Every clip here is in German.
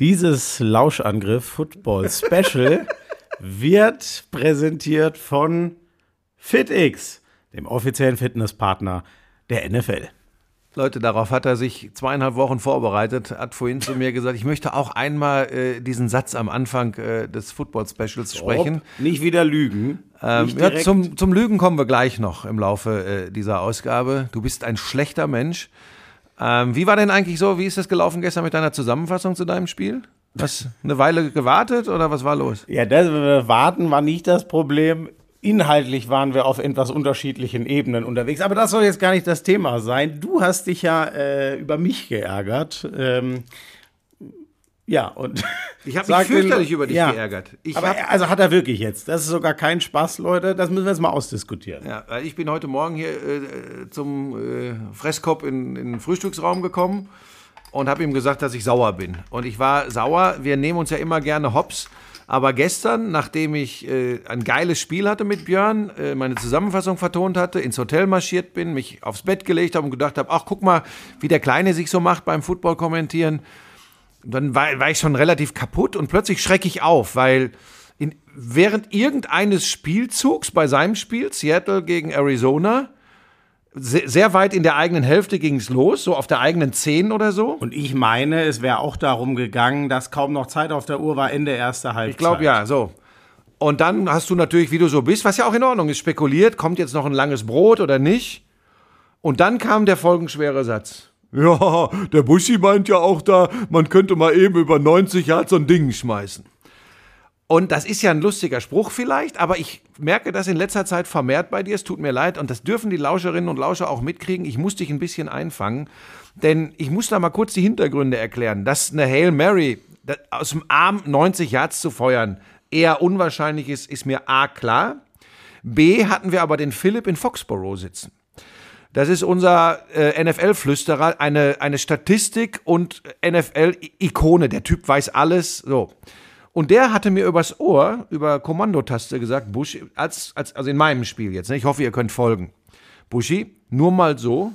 Dieses Lauschangriff Football Special wird präsentiert von FitX, dem offiziellen Fitnesspartner der NFL. Leute, darauf hat er sich zweieinhalb Wochen vorbereitet, hat vorhin zu mir gesagt, ich möchte auch einmal äh, diesen Satz am Anfang äh, des Football Specials sprechen. Nicht wieder lügen. Ähm, Nicht ja, zum, zum Lügen kommen wir gleich noch im Laufe äh, dieser Ausgabe. Du bist ein schlechter Mensch. Ähm, wie war denn eigentlich so, wie ist das gelaufen gestern mit deiner Zusammenfassung zu deinem Spiel? Hast eine Weile gewartet oder was war los? Ja, das äh, Warten war nicht das Problem. Inhaltlich waren wir auf etwas unterschiedlichen Ebenen unterwegs. Aber das soll jetzt gar nicht das Thema sein. Du hast dich ja äh, über mich geärgert. Ähm, ja, und. Ich habe mich den- fürchterlich über dich ja. geärgert. Ich aber hab, also hat er wirklich jetzt. Das ist sogar kein Spaß, Leute. Das müssen wir jetzt mal ausdiskutieren. ja, weil ich bin heute Morgen hier äh, zum äh, Fresskopf in, in den Frühstücksraum gekommen und habe ihm gesagt, dass ich sauer bin. Und ich war sauer. Wir nehmen uns ja immer gerne Hops. Aber gestern, nachdem ich äh, ein geiles Spiel hatte mit Björn, äh, meine Zusammenfassung vertont hatte, ins Hotel marschiert bin, mich aufs Bett gelegt habe und gedacht habe, ach guck mal, wie der Kleine sich so macht beim Football kommentieren, dann war, war ich schon relativ kaputt und plötzlich schrecke ich auf, weil in, während irgendeines Spielzugs bei seinem Spiel, Seattle gegen Arizona, sehr, sehr weit in der eigenen Hälfte ging es los, so auf der eigenen 10 oder so. Und ich meine, es wäre auch darum gegangen, dass kaum noch Zeit auf der Uhr war, Ende erster Halbzeit. Ich glaube ja, so. Und dann hast du natürlich, wie du so bist, was ja auch in Ordnung ist, spekuliert, kommt jetzt noch ein langes Brot oder nicht? Und dann kam der folgenschwere Satz. Ja, der Buschi meint ja auch da, man könnte mal eben über 90 Yards so ein Ding schmeißen. Und das ist ja ein lustiger Spruch vielleicht, aber ich merke das in letzter Zeit vermehrt bei dir. Es tut mir leid und das dürfen die Lauscherinnen und Lauscher auch mitkriegen. Ich muss dich ein bisschen einfangen, denn ich muss da mal kurz die Hintergründe erklären. Dass eine Hail Mary aus dem Arm 90 Yards zu feuern eher unwahrscheinlich ist, ist mir A klar. B hatten wir aber den Philipp in Foxborough sitzen. Das ist unser äh, NFL-Flüsterer, eine, eine Statistik und NFL-Ikone. Der Typ weiß alles. So. Und der hatte mir übers Ohr, über Kommandotaste gesagt, Bushi, als, als, also in meinem Spiel jetzt, ne? ich hoffe, ihr könnt folgen. Buschi, nur mal so,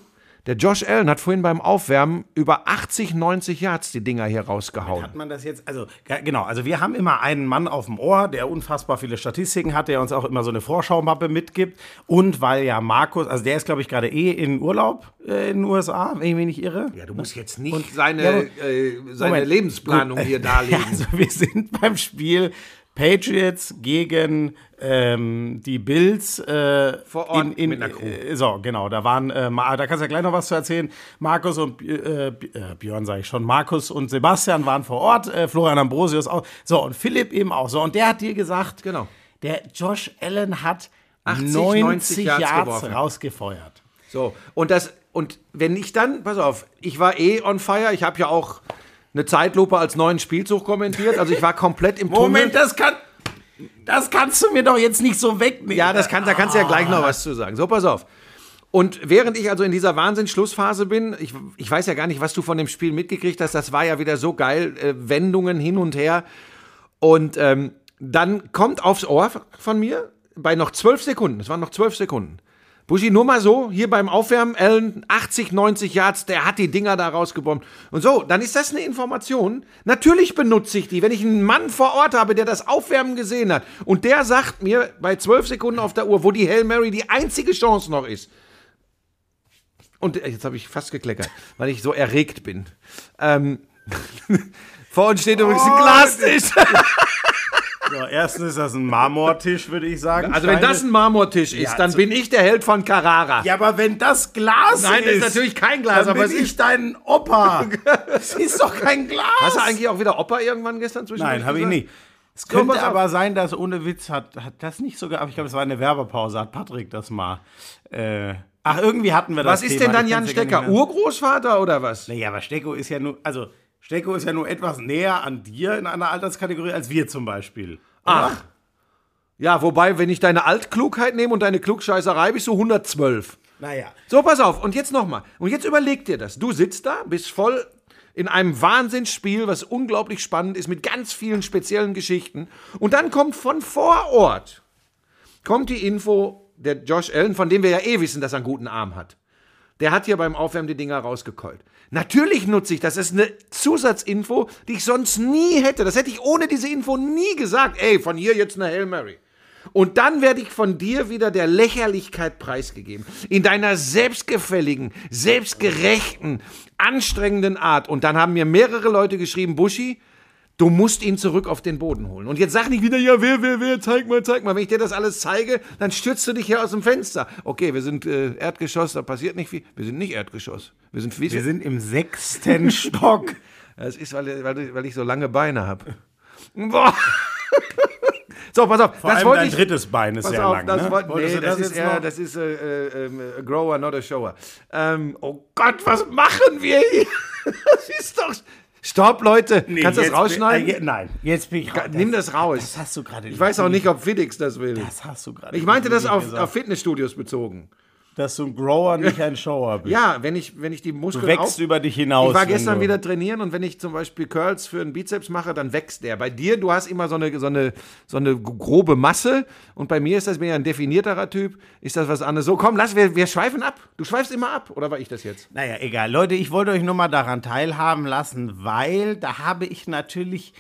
der Josh Allen hat vorhin beim Aufwärmen über 80, 90 Yards die Dinger hier rausgehauen. Hat man das jetzt, also ge- genau, also wir haben immer einen Mann auf dem Ohr, der unfassbar viele Statistiken hat, der uns auch immer so eine Vorschaumappe mitgibt. Und weil ja Markus, also der ist glaube ich gerade eh in Urlaub äh, in den USA, wenn ich mich nicht irre. Ja, du musst jetzt nicht seine, ja, äh, seine. Lebensplanung hier darlegen. Also wir sind beim Spiel Patriots gegen ähm, die Bills äh, Vor Ort in, in, mit einer Crew. Äh, so, genau, da waren, äh, da kannst du ja gleich noch was zu erzählen. Markus und äh, äh, Björn, sage ich schon, Markus und Sebastian waren vor Ort, äh, Florian Ambrosius auch. So, und Philipp eben auch. So, und der hat dir gesagt, Genau. der Josh Allen hat 80, 90, 90 Yards, Yards rausgefeuert. So, und das, und wenn ich dann, pass auf, ich war eh on fire, ich habe ja auch eine Zeitlupe als neuen Spielzug kommentiert, also ich war komplett im Moment, Tunnel. das kann, das kannst du mir doch jetzt nicht so wegnehmen. Ja, das kann, da kannst du ja gleich noch was zu sagen. So, pass auf. Und während ich also in dieser Wahnsinnsschlussphase bin, ich, ich weiß ja gar nicht, was du von dem Spiel mitgekriegt hast, das war ja wieder so geil, äh, Wendungen hin und her. Und ähm, dann kommt aufs Ohr von mir, bei noch zwölf Sekunden, es waren noch zwölf Sekunden, Buschi, nur mal so, hier beim Aufwärmen, Allen, 80, 90 Yards, der hat die Dinger da rausgebombt. Und so, dann ist das eine Information. Natürlich benutze ich die, wenn ich einen Mann vor Ort habe, der das Aufwärmen gesehen hat. Und der sagt mir bei 12 Sekunden auf der Uhr, wo die Hail Mary die einzige Chance noch ist. Und äh, jetzt habe ich fast gekleckert, weil ich so erregt bin. Ähm, vor uns steht übrigens ein Glastisch. So, erstens ist das ein Marmortisch, würde ich sagen. Also wenn das ein Marmortisch ist, Ja, dann so- bin ich der Held von Carrara. Ja, aber wenn das Glas Nein, das ist. ist natürlich kein Glas, dann aber bin es ich ist dein Opa. Das ist doch kein Glas. Hast du eigentlich auch wieder Opa irgendwann gestern zwischen Nein, habe ich nicht. Es So, könnte auf. aber sein, dass ohne Witz hat, hat das nicht sogar, aber ich glaube, es war eine Werbepause, hat Patrick das mal. Äh, ach, irgendwie hatten wir das Was ist Thema, denn dann Jan Stecker? Urgroßvater oder was? Naja, aber Stecko ist ja nur, also Stecko ist ja nur etwas näher an dir in einer Alterskategorie als wir zum Beispiel. Ach. Ja, wobei, wenn ich deine Altklugheit nehme und deine Klugscheißerei, bist du 112. Naja. So, pass auf. Und jetzt nochmal. Und jetzt überleg dir das. Du sitzt da, bist voll in einem Wahnsinnsspiel, was unglaublich spannend ist, mit ganz vielen speziellen Geschichten. Und dann kommt von vor Ort, kommt die Info, der Josh Allen, von dem wir ja eh wissen, dass er einen guten Arm hat. Der hat hier beim Aufwärmen die Dinger rausgekeult. Natürlich nutze ich das. Das ist eine Zusatzinfo, die ich sonst nie hätte. Das hätte ich ohne diese Info nie gesagt. Ey, von hier jetzt eine Hail Mary. Und dann werde ich von dir wieder der Lächerlichkeit preisgegeben. In deiner selbstgefälligen, selbstgerechten, anstrengenden Art. Und dann haben mir mehrere Leute geschrieben, Buschi, Du musst ihn zurück auf den Boden holen. Und jetzt sag nicht wieder, ja, wer, wer, wer, zeig mal, zeig mal. Wenn ich dir das alles zeige, dann stürzt du dich hier aus dem Fenster. Okay, wir sind äh, Erdgeschoss, da passiert nicht viel. Wir sind nicht Erdgeschoss. Wir sind, wir sind im sechsten Stock. Das ist, weil, weil, weil ich so lange Beine habe. Boah. So, pass auf. Vor das allem dein ich, drittes Bein ist sehr auf, lang, das ne? Wollt, nee, das, das, ist eher, das ist äh, äh, äh, Grower, not a Shower. Ähm, oh Gott, was machen wir hier? Das ist doch... Stopp, Leute. Nee, Kannst du das rausschneiden? Bin, äh, nein, jetzt bin ich raus. Nimm das raus. Das hast du gerade Ich weiß auch nicht, ob Felix das will. Das hast du gerade Ich meinte das auf, auf Fitnessstudios bezogen dass du ein Grower, nicht ein Shower bist. Ja, wenn ich, wenn ich die Muskeln. Du wächst auf, über dich hinaus. Ich war gestern wieder trainieren und wenn ich zum Beispiel Curls für einen Bizeps mache, dann wächst der. Bei dir, du hast immer so eine, so eine, so eine grobe Masse und bei mir ist das mehr ein definierterer Typ. Ist das was anderes? So, komm, lass, wir, wir schweifen ab. Du schweifst immer ab. Oder war ich das jetzt? Naja, egal. Leute, ich wollte euch nur mal daran teilhaben lassen, weil da habe ich natürlich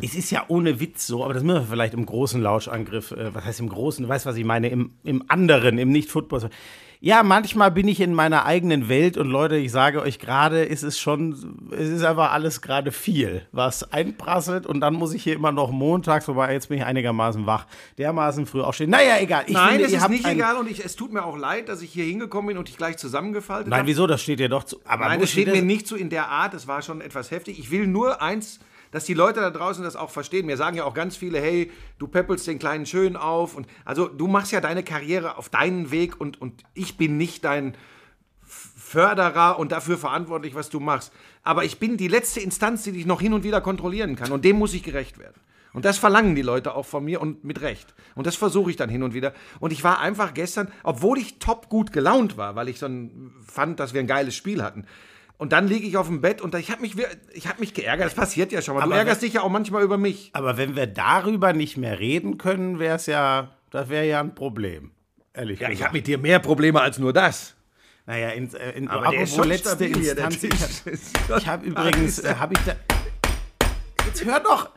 es ist ja ohne Witz so, aber das müssen wir vielleicht im großen Lauschangriff, äh, was heißt im großen, du weißt, was ich meine, im, im anderen, im Nicht-Football. Ja, manchmal bin ich in meiner eigenen Welt und Leute, ich sage euch gerade, ist es schon, es ist einfach alles gerade viel, was einprasselt und dann muss ich hier immer noch montags, wobei jetzt bin ich einigermaßen wach, dermaßen früh aufstehen. Naja, egal. Ich Nein, finde, es ist nicht egal und ich, es tut mir auch leid, dass ich hier hingekommen bin und dich gleich zusammengefaltet Nein, hab. wieso? Das steht dir doch zu. Aber Nein, das steht mir nicht zu in der Art, das war schon etwas heftig. Ich will nur eins dass die Leute da draußen das auch verstehen. Mir sagen ja auch ganz viele, hey, du peppelst den Kleinen schön auf. Und also du machst ja deine Karriere auf deinen Weg und, und ich bin nicht dein Förderer und dafür verantwortlich, was du machst. Aber ich bin die letzte Instanz, die dich noch hin und wieder kontrollieren kann. Und dem muss ich gerecht werden. Und das verlangen die Leute auch von mir und mit Recht. Und das versuche ich dann hin und wieder. Und ich war einfach gestern, obwohl ich top gut gelaunt war, weil ich so ein, fand, dass wir ein geiles Spiel hatten, und dann liege ich auf dem Bett und ich habe mich, hab mich geärgert. Das passiert ja schon mal. Du aber ärgerst wenn, dich ja auch manchmal über mich. Aber wenn wir darüber nicht mehr reden können, wäre es ja, das wäre ja ein Problem. Ehrlich ja, gesagt. ich habe mit dir mehr Probleme als nur das. Naja, in, äh, in aber apropos letzte Instanz. Ich, ich habe übrigens, äh, habe ich da. Jetzt hör doch!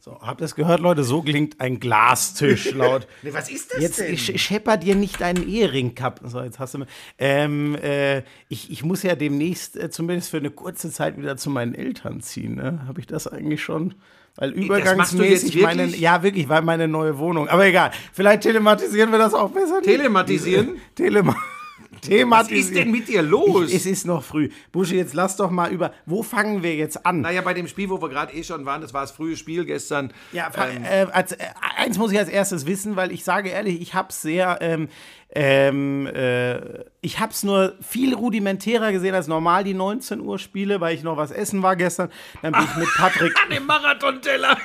So, habt ihr es gehört, Leute? So klingt ein Glastisch laut. nee, was ist das jetzt, denn? Ich schepper dir nicht deinen Ehering kapp. So, jetzt hast du ähm, äh, ich, ich muss ja demnächst äh, zumindest für eine kurze Zeit wieder zu meinen Eltern ziehen. Ne? Habe ich das eigentlich schon? Weil übergangsmäßig meine, ja wirklich, weil meine neue Wohnung. Aber egal, vielleicht telematisieren wir das auch besser. Telematisieren? Telematisieren. thematisieren. Was ist denn mit dir los? Ich, es ist noch früh. Busche, jetzt lass doch mal über. Wo fangen wir jetzt an? Naja, bei dem Spiel, wo wir gerade eh schon waren, das war das frühe Spiel gestern. Ja, ähm, äh, als, äh, eins muss ich als erstes wissen, weil ich sage ehrlich, ich habe sehr. Ähm, ähm, äh, ich habe es nur viel rudimentärer gesehen als normal, die 19 Uhr Spiele, weil ich noch was essen war gestern. Dann bin ich mit Patrick. An dem Marathonteller.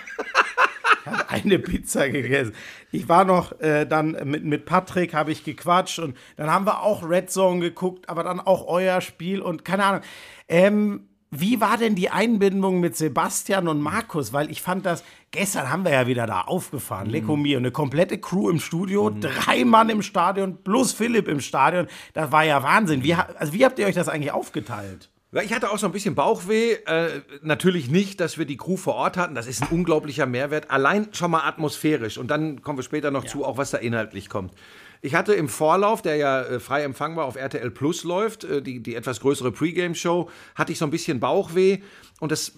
Ich habe eine Pizza gegessen. Ich war noch äh, dann mit, mit Patrick, habe ich gequatscht und dann haben wir auch Red Zone geguckt, aber dann auch euer Spiel und keine Ahnung. Ähm, wie war denn die Einbindung mit Sebastian und Markus? Weil ich fand das, gestern haben wir ja wieder da aufgefahren, mhm. Mir, eine komplette Crew im Studio, mhm. drei Mann im Stadion plus Philipp im Stadion. Das war ja Wahnsinn. Wie, also wie habt ihr euch das eigentlich aufgeteilt? Ich hatte auch so ein bisschen Bauchweh. Äh, natürlich nicht, dass wir die Crew vor Ort hatten. Das ist ein unglaublicher Mehrwert. Allein schon mal atmosphärisch. Und dann kommen wir später noch ja. zu, auch was da inhaltlich kommt. Ich hatte im Vorlauf, der ja äh, frei empfangbar auf RTL Plus läuft, äh, die, die etwas größere Pre-Game-Show, hatte ich so ein bisschen Bauchweh. Und das,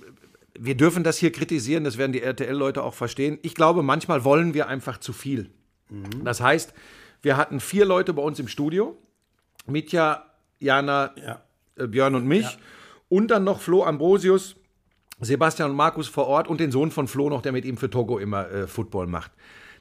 wir dürfen das hier kritisieren, das werden die RTL-Leute auch verstehen. Ich glaube, manchmal wollen wir einfach zu viel. Mhm. Das heißt, wir hatten vier Leute bei uns im Studio. Mitja, Jana, ja. Äh, Björn und mich. Ja. Und dann noch Flo Ambrosius, Sebastian und Markus vor Ort und den Sohn von Flo noch, der mit ihm für Togo immer äh, Football macht.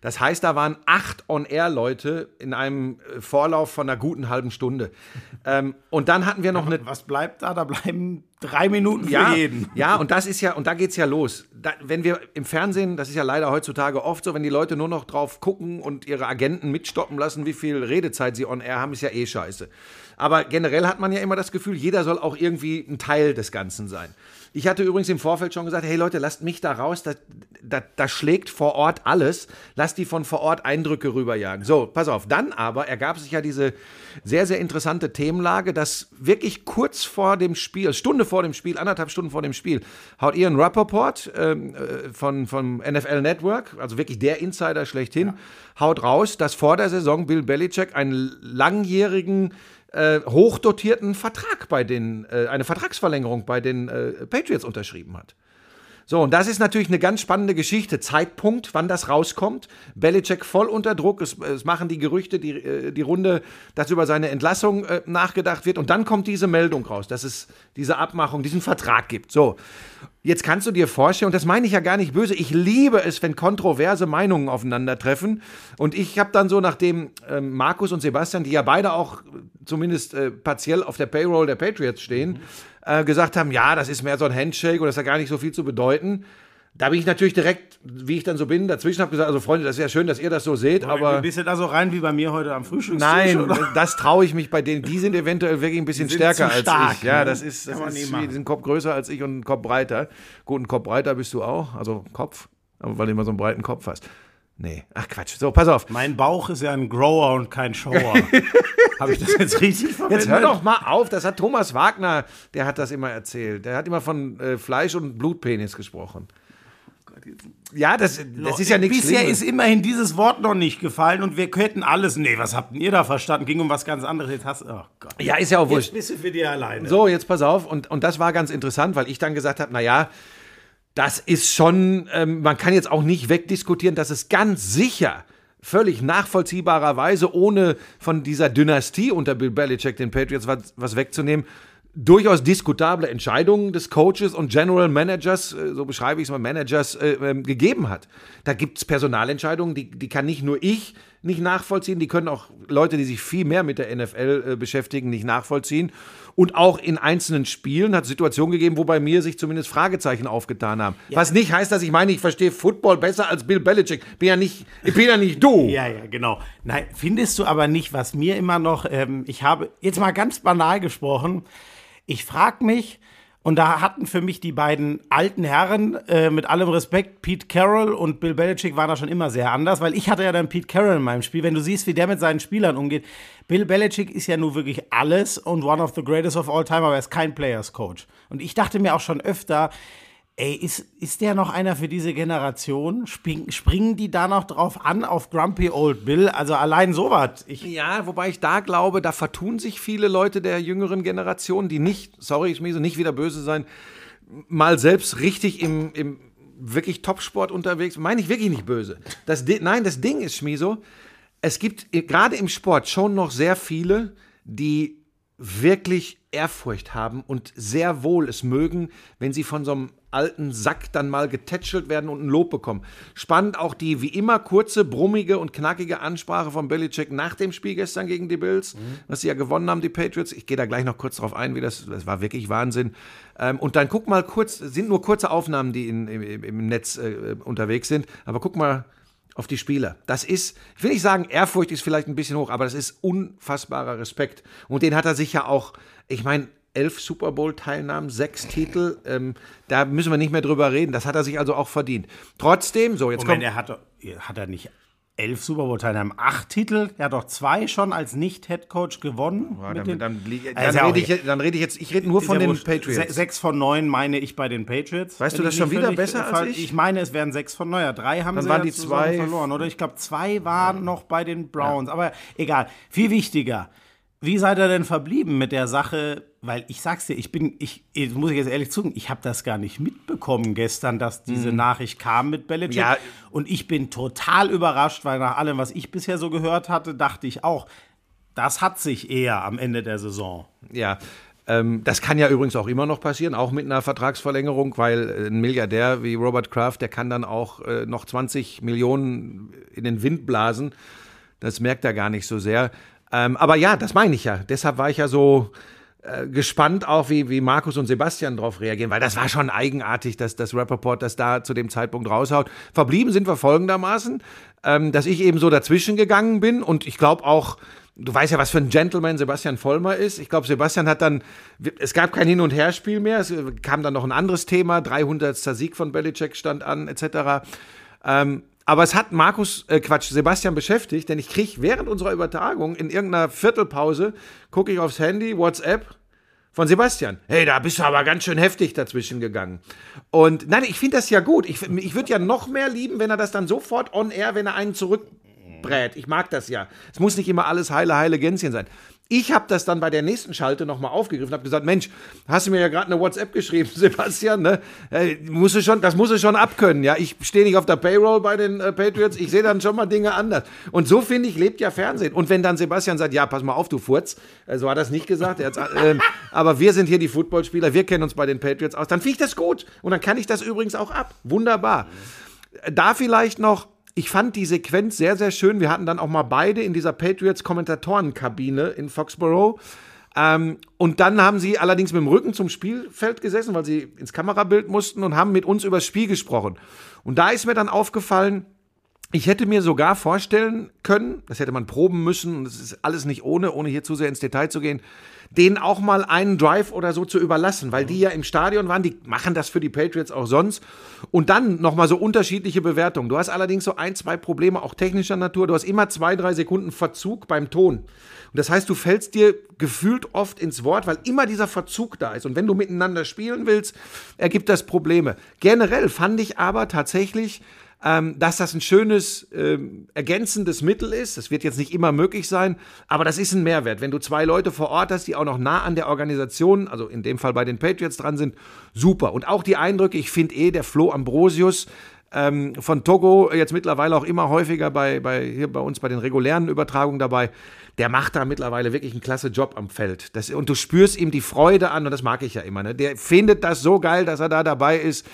Das heißt, da waren acht On-Air-Leute in einem äh, Vorlauf von einer guten halben Stunde. ähm, und dann hatten wir noch eine. Was bleibt da? Da bleiben drei Minuten für ja, jeden. Ja, und das ist ja, und da geht's ja los. Da, wenn wir im Fernsehen, das ist ja leider heutzutage oft so, wenn die Leute nur noch drauf gucken und ihre Agenten mitstoppen lassen, wie viel Redezeit sie on-air haben, ist ja eh scheiße. Aber generell hat man ja immer das Gefühl, jeder soll auch irgendwie ein Teil des Ganzen sein. Ich hatte übrigens im Vorfeld schon gesagt, hey Leute, lasst mich da raus. Das, da, da schlägt vor Ort alles. Lass die von vor Ort Eindrücke rüberjagen. So, pass auf. Dann aber ergab sich ja diese sehr, sehr interessante Themenlage, dass wirklich kurz vor dem Spiel, Stunde vor dem Spiel, anderthalb Stunden vor dem Spiel, haut Ian Rappaport ähm, äh, von, vom NFL Network, also wirklich der Insider schlechthin, ja. haut raus, dass vor der Saison Bill Belichick einen langjährigen äh, hochdotierten Vertrag bei den, äh, eine Vertragsverlängerung bei den äh, Patriots unterschrieben hat. So, und das ist natürlich eine ganz spannende Geschichte. Zeitpunkt, wann das rauskommt. Belichick voll unter Druck. Es, es machen die Gerüchte die, äh, die Runde, dass über seine Entlassung äh, nachgedacht wird. Und dann kommt diese Meldung raus, dass es diese Abmachung, diesen Vertrag gibt. So. Jetzt kannst du dir vorstellen, und das meine ich ja gar nicht böse, ich liebe es, wenn kontroverse Meinungen aufeinandertreffen. Und ich habe dann so, nachdem äh, Markus und Sebastian, die ja beide auch zumindest äh, partiell auf der Payroll der Patriots stehen, mhm äh, gesagt haben, ja, das ist mehr so ein Handshake oder das hat gar nicht so viel zu bedeuten. Da bin ich natürlich direkt, wie ich dann so bin, dazwischen habe gesagt, also Freunde, das ist ja schön, dass ihr das so seht, aber... Bist du da so rein wie bei mir heute am Frühstück? Nein, oder? das traue ich mich bei denen. Die sind eventuell wirklich ein bisschen stärker als stark, ich. Ja, ne? das ist, das ist die sind Kopf größer als ich und einen Kopf breiter. Gut, einen Kopf breiter bist du auch, also Kopf, weil du immer so einen breiten Kopf hast. Nee, ach Quatsch. So, pass auf. Mein Bauch ist ja ein Grower und kein Shower. Habe ich das jetzt richtig verwendet? Jetzt hör doch mal auf. Das hat Thomas Wagner, der hat das immer erzählt. Der hat immer von äh, Fleisch und Blutpenis gesprochen. Ja, das, das ist ja nichts Bisher Schlimmes. ist immerhin dieses Wort noch nicht gefallen und wir könnten alles. Nee, was habt ihr da verstanden? Ging um was ganz anderes. Jetzt hast oh Gott. Ja, ist ja auch wurscht. Jetzt bist du für dich alleine. So, jetzt pass auf. Und, und das war ganz interessant, weil ich dann gesagt habe, naja, das ist schon, ähm, man kann jetzt auch nicht wegdiskutieren, dass es ganz sicher völlig nachvollziehbarerweise, ohne von dieser Dynastie unter Bill Belichick den Patriots was, was wegzunehmen, durchaus diskutable Entscheidungen des Coaches und General Managers, äh, so beschreibe ich es mal, Managers äh, äh, gegeben hat. Da gibt es Personalentscheidungen, die, die kann nicht nur ich nicht nachvollziehen, die können auch Leute, die sich viel mehr mit der NFL äh, beschäftigen, nicht nachvollziehen. Und auch in einzelnen Spielen hat es Situationen gegeben, wo bei mir sich zumindest Fragezeichen aufgetan haben. Ja. Was nicht heißt, dass ich meine, ich verstehe Football besser als Bill Belichick. Bin ja nicht, ich bin ja nicht du. ja, ja, genau. Nein, findest du aber nicht, was mir immer noch, ähm, ich habe jetzt mal ganz banal gesprochen, ich frage mich, und da hatten für mich die beiden alten Herren, äh, mit allem Respekt, Pete Carroll und Bill Belichick waren da schon immer sehr anders, weil ich hatte ja dann Pete Carroll in meinem Spiel. Wenn du siehst, wie der mit seinen Spielern umgeht, Bill Belichick ist ja nur wirklich alles und one of the greatest of all time, aber er ist kein Players Coach. Und ich dachte mir auch schon öfter, Ey, ist, ist der noch einer für diese Generation? Spring, springen die da noch drauf an, auf Grumpy Old Bill? Also allein sowas. Ja, wobei ich da glaube, da vertun sich viele Leute der jüngeren Generation, die nicht, sorry, ich so nicht wieder böse sein, mal selbst richtig im, im wirklich Topsport unterwegs. Meine ich wirklich nicht böse. Das, nein, das Ding ist, Schmiso, es gibt gerade im Sport schon noch sehr viele, die wirklich Ehrfurcht haben und sehr wohl es mögen, wenn sie von so einem alten Sack dann mal getätschelt werden und ein Lob bekommen. Spannend auch die wie immer kurze, brummige und knackige Ansprache von Belichick nach dem Spiel gestern gegen die Bills, mhm. was sie ja gewonnen haben, die Patriots. Ich gehe da gleich noch kurz drauf ein, wie das, das war wirklich Wahnsinn. Ähm, und dann guck mal kurz, sind nur kurze Aufnahmen, die in, im, im Netz äh, unterwegs sind, aber guck mal auf die Spieler. Das ist, ich will nicht sagen, Ehrfurcht ist vielleicht ein bisschen hoch, aber das ist unfassbarer Respekt. Und den hat er sich ja auch, ich meine, elf Super Bowl-Teilnahmen, sechs Titel. Ähm, da müssen wir nicht mehr drüber reden. Das hat er sich also auch verdient. Trotzdem, so jetzt Moment, kommt. Er hat, hat er nicht elf Super Bowl-Teilnahmen, acht Titel. Er hat doch zwei schon als Nicht-Head-Coach gewonnen. Ja, dann, dann, dann, rede ich, dann rede ich jetzt, ich rede nur von den Patriots. Sechs von neun meine ich bei den Patriots. Weißt du das schon wieder besser als ich? Ich meine, es wären sechs von neun. Ja, drei haben dann sie waren die zwei verloren. Oder ich glaube, zwei waren noch bei den Browns. Aber egal. Viel wichtiger. Wie seid ihr denn verblieben mit der Sache? Weil ich sag's dir, ich bin, ich, muss ich jetzt ehrlich zugeben, ich habe das gar nicht mitbekommen gestern, dass diese hm. Nachricht kam mit Belichick. Ja. Und ich bin total überrascht, weil nach allem, was ich bisher so gehört hatte, dachte ich auch, das hat sich eher am Ende der Saison. Ja, ähm, das kann ja übrigens auch immer noch passieren, auch mit einer Vertragsverlängerung, weil ein Milliardär wie Robert Kraft, der kann dann auch äh, noch 20 Millionen in den Wind blasen. Das merkt er gar nicht so sehr. Ähm, aber ja, das meine ich ja. Deshalb war ich ja so äh, gespannt auch, wie, wie Markus und Sebastian darauf reagieren, weil das war schon eigenartig, dass das Rappaport das da zu dem Zeitpunkt raushaut. Verblieben sind wir folgendermaßen, ähm, dass ich eben so dazwischen gegangen bin und ich glaube auch, Du weißt ja, was für ein Gentleman Sebastian Vollmer ist. Ich glaube, Sebastian hat dann, es gab kein Hin- und Herspiel mehr. Es kam dann noch ein anderes Thema. 300. Sieg von Belichick stand an, etc. Ähm, aber es hat Markus, äh, Quatsch, Sebastian beschäftigt, denn ich kriege während unserer Übertragung in irgendeiner Viertelpause, gucke ich aufs Handy, WhatsApp, von Sebastian. Hey, da bist du aber ganz schön heftig dazwischen gegangen. Und nein, ich finde das ja gut. Ich, ich würde ja noch mehr lieben, wenn er das dann sofort on air, wenn er einen zurückbrät. Ich mag das ja. Es muss nicht immer alles heile, heile Gänschen sein. Ich habe das dann bei der nächsten Schalte nochmal aufgegriffen habe gesagt, Mensch, hast du mir ja gerade eine WhatsApp geschrieben, Sebastian, ne? Äh, musst du schon, das musst du schon abkönnen, ja? Ich stehe nicht auf der Payroll bei den äh, Patriots, ich sehe dann schon mal Dinge anders. Und so, finde ich, lebt ja Fernsehen. Und wenn dann Sebastian sagt, ja, pass mal auf, du Furz, äh, so hat er es nicht gesagt, äh, aber wir sind hier die Footballspieler, wir kennen uns bei den Patriots aus, dann finde ich das gut. Und dann kann ich das übrigens auch ab. Wunderbar. Da vielleicht noch ich fand die Sequenz sehr, sehr schön. Wir hatten dann auch mal beide in dieser Patriots-Kommentatorenkabine in Foxborough. Ähm, und dann haben sie allerdings mit dem Rücken zum Spielfeld gesessen, weil sie ins Kamerabild mussten und haben mit uns über das Spiel gesprochen. Und da ist mir dann aufgefallen, ich hätte mir sogar vorstellen können, das hätte man proben müssen, und das ist alles nicht ohne, ohne hier zu sehr ins Detail zu gehen, denen auch mal einen Drive oder so zu überlassen, weil die ja im Stadion waren, die machen das für die Patriots auch sonst. Und dann nochmal so unterschiedliche Bewertungen. Du hast allerdings so ein, zwei Probleme, auch technischer Natur. Du hast immer zwei, drei Sekunden Verzug beim Ton. Und das heißt, du fällst dir gefühlt oft ins Wort, weil immer dieser Verzug da ist. Und wenn du miteinander spielen willst, ergibt das Probleme. Generell fand ich aber tatsächlich, ähm, dass das ein schönes ähm, ergänzendes Mittel ist. Das wird jetzt nicht immer möglich sein, aber das ist ein Mehrwert. Wenn du zwei Leute vor Ort hast, die auch noch nah an der Organisation, also in dem Fall bei den Patriots dran sind, super. Und auch die Eindrücke, ich finde eh, der Flo Ambrosius, ähm, von Togo jetzt mittlerweile auch immer häufiger bei, bei, hier bei uns bei den regulären Übertragungen dabei. Der macht da mittlerweile wirklich einen klasse Job am Feld. Das, und du spürst ihm die Freude an und das mag ich ja immer. Ne? Der findet das so geil, dass er da dabei ist.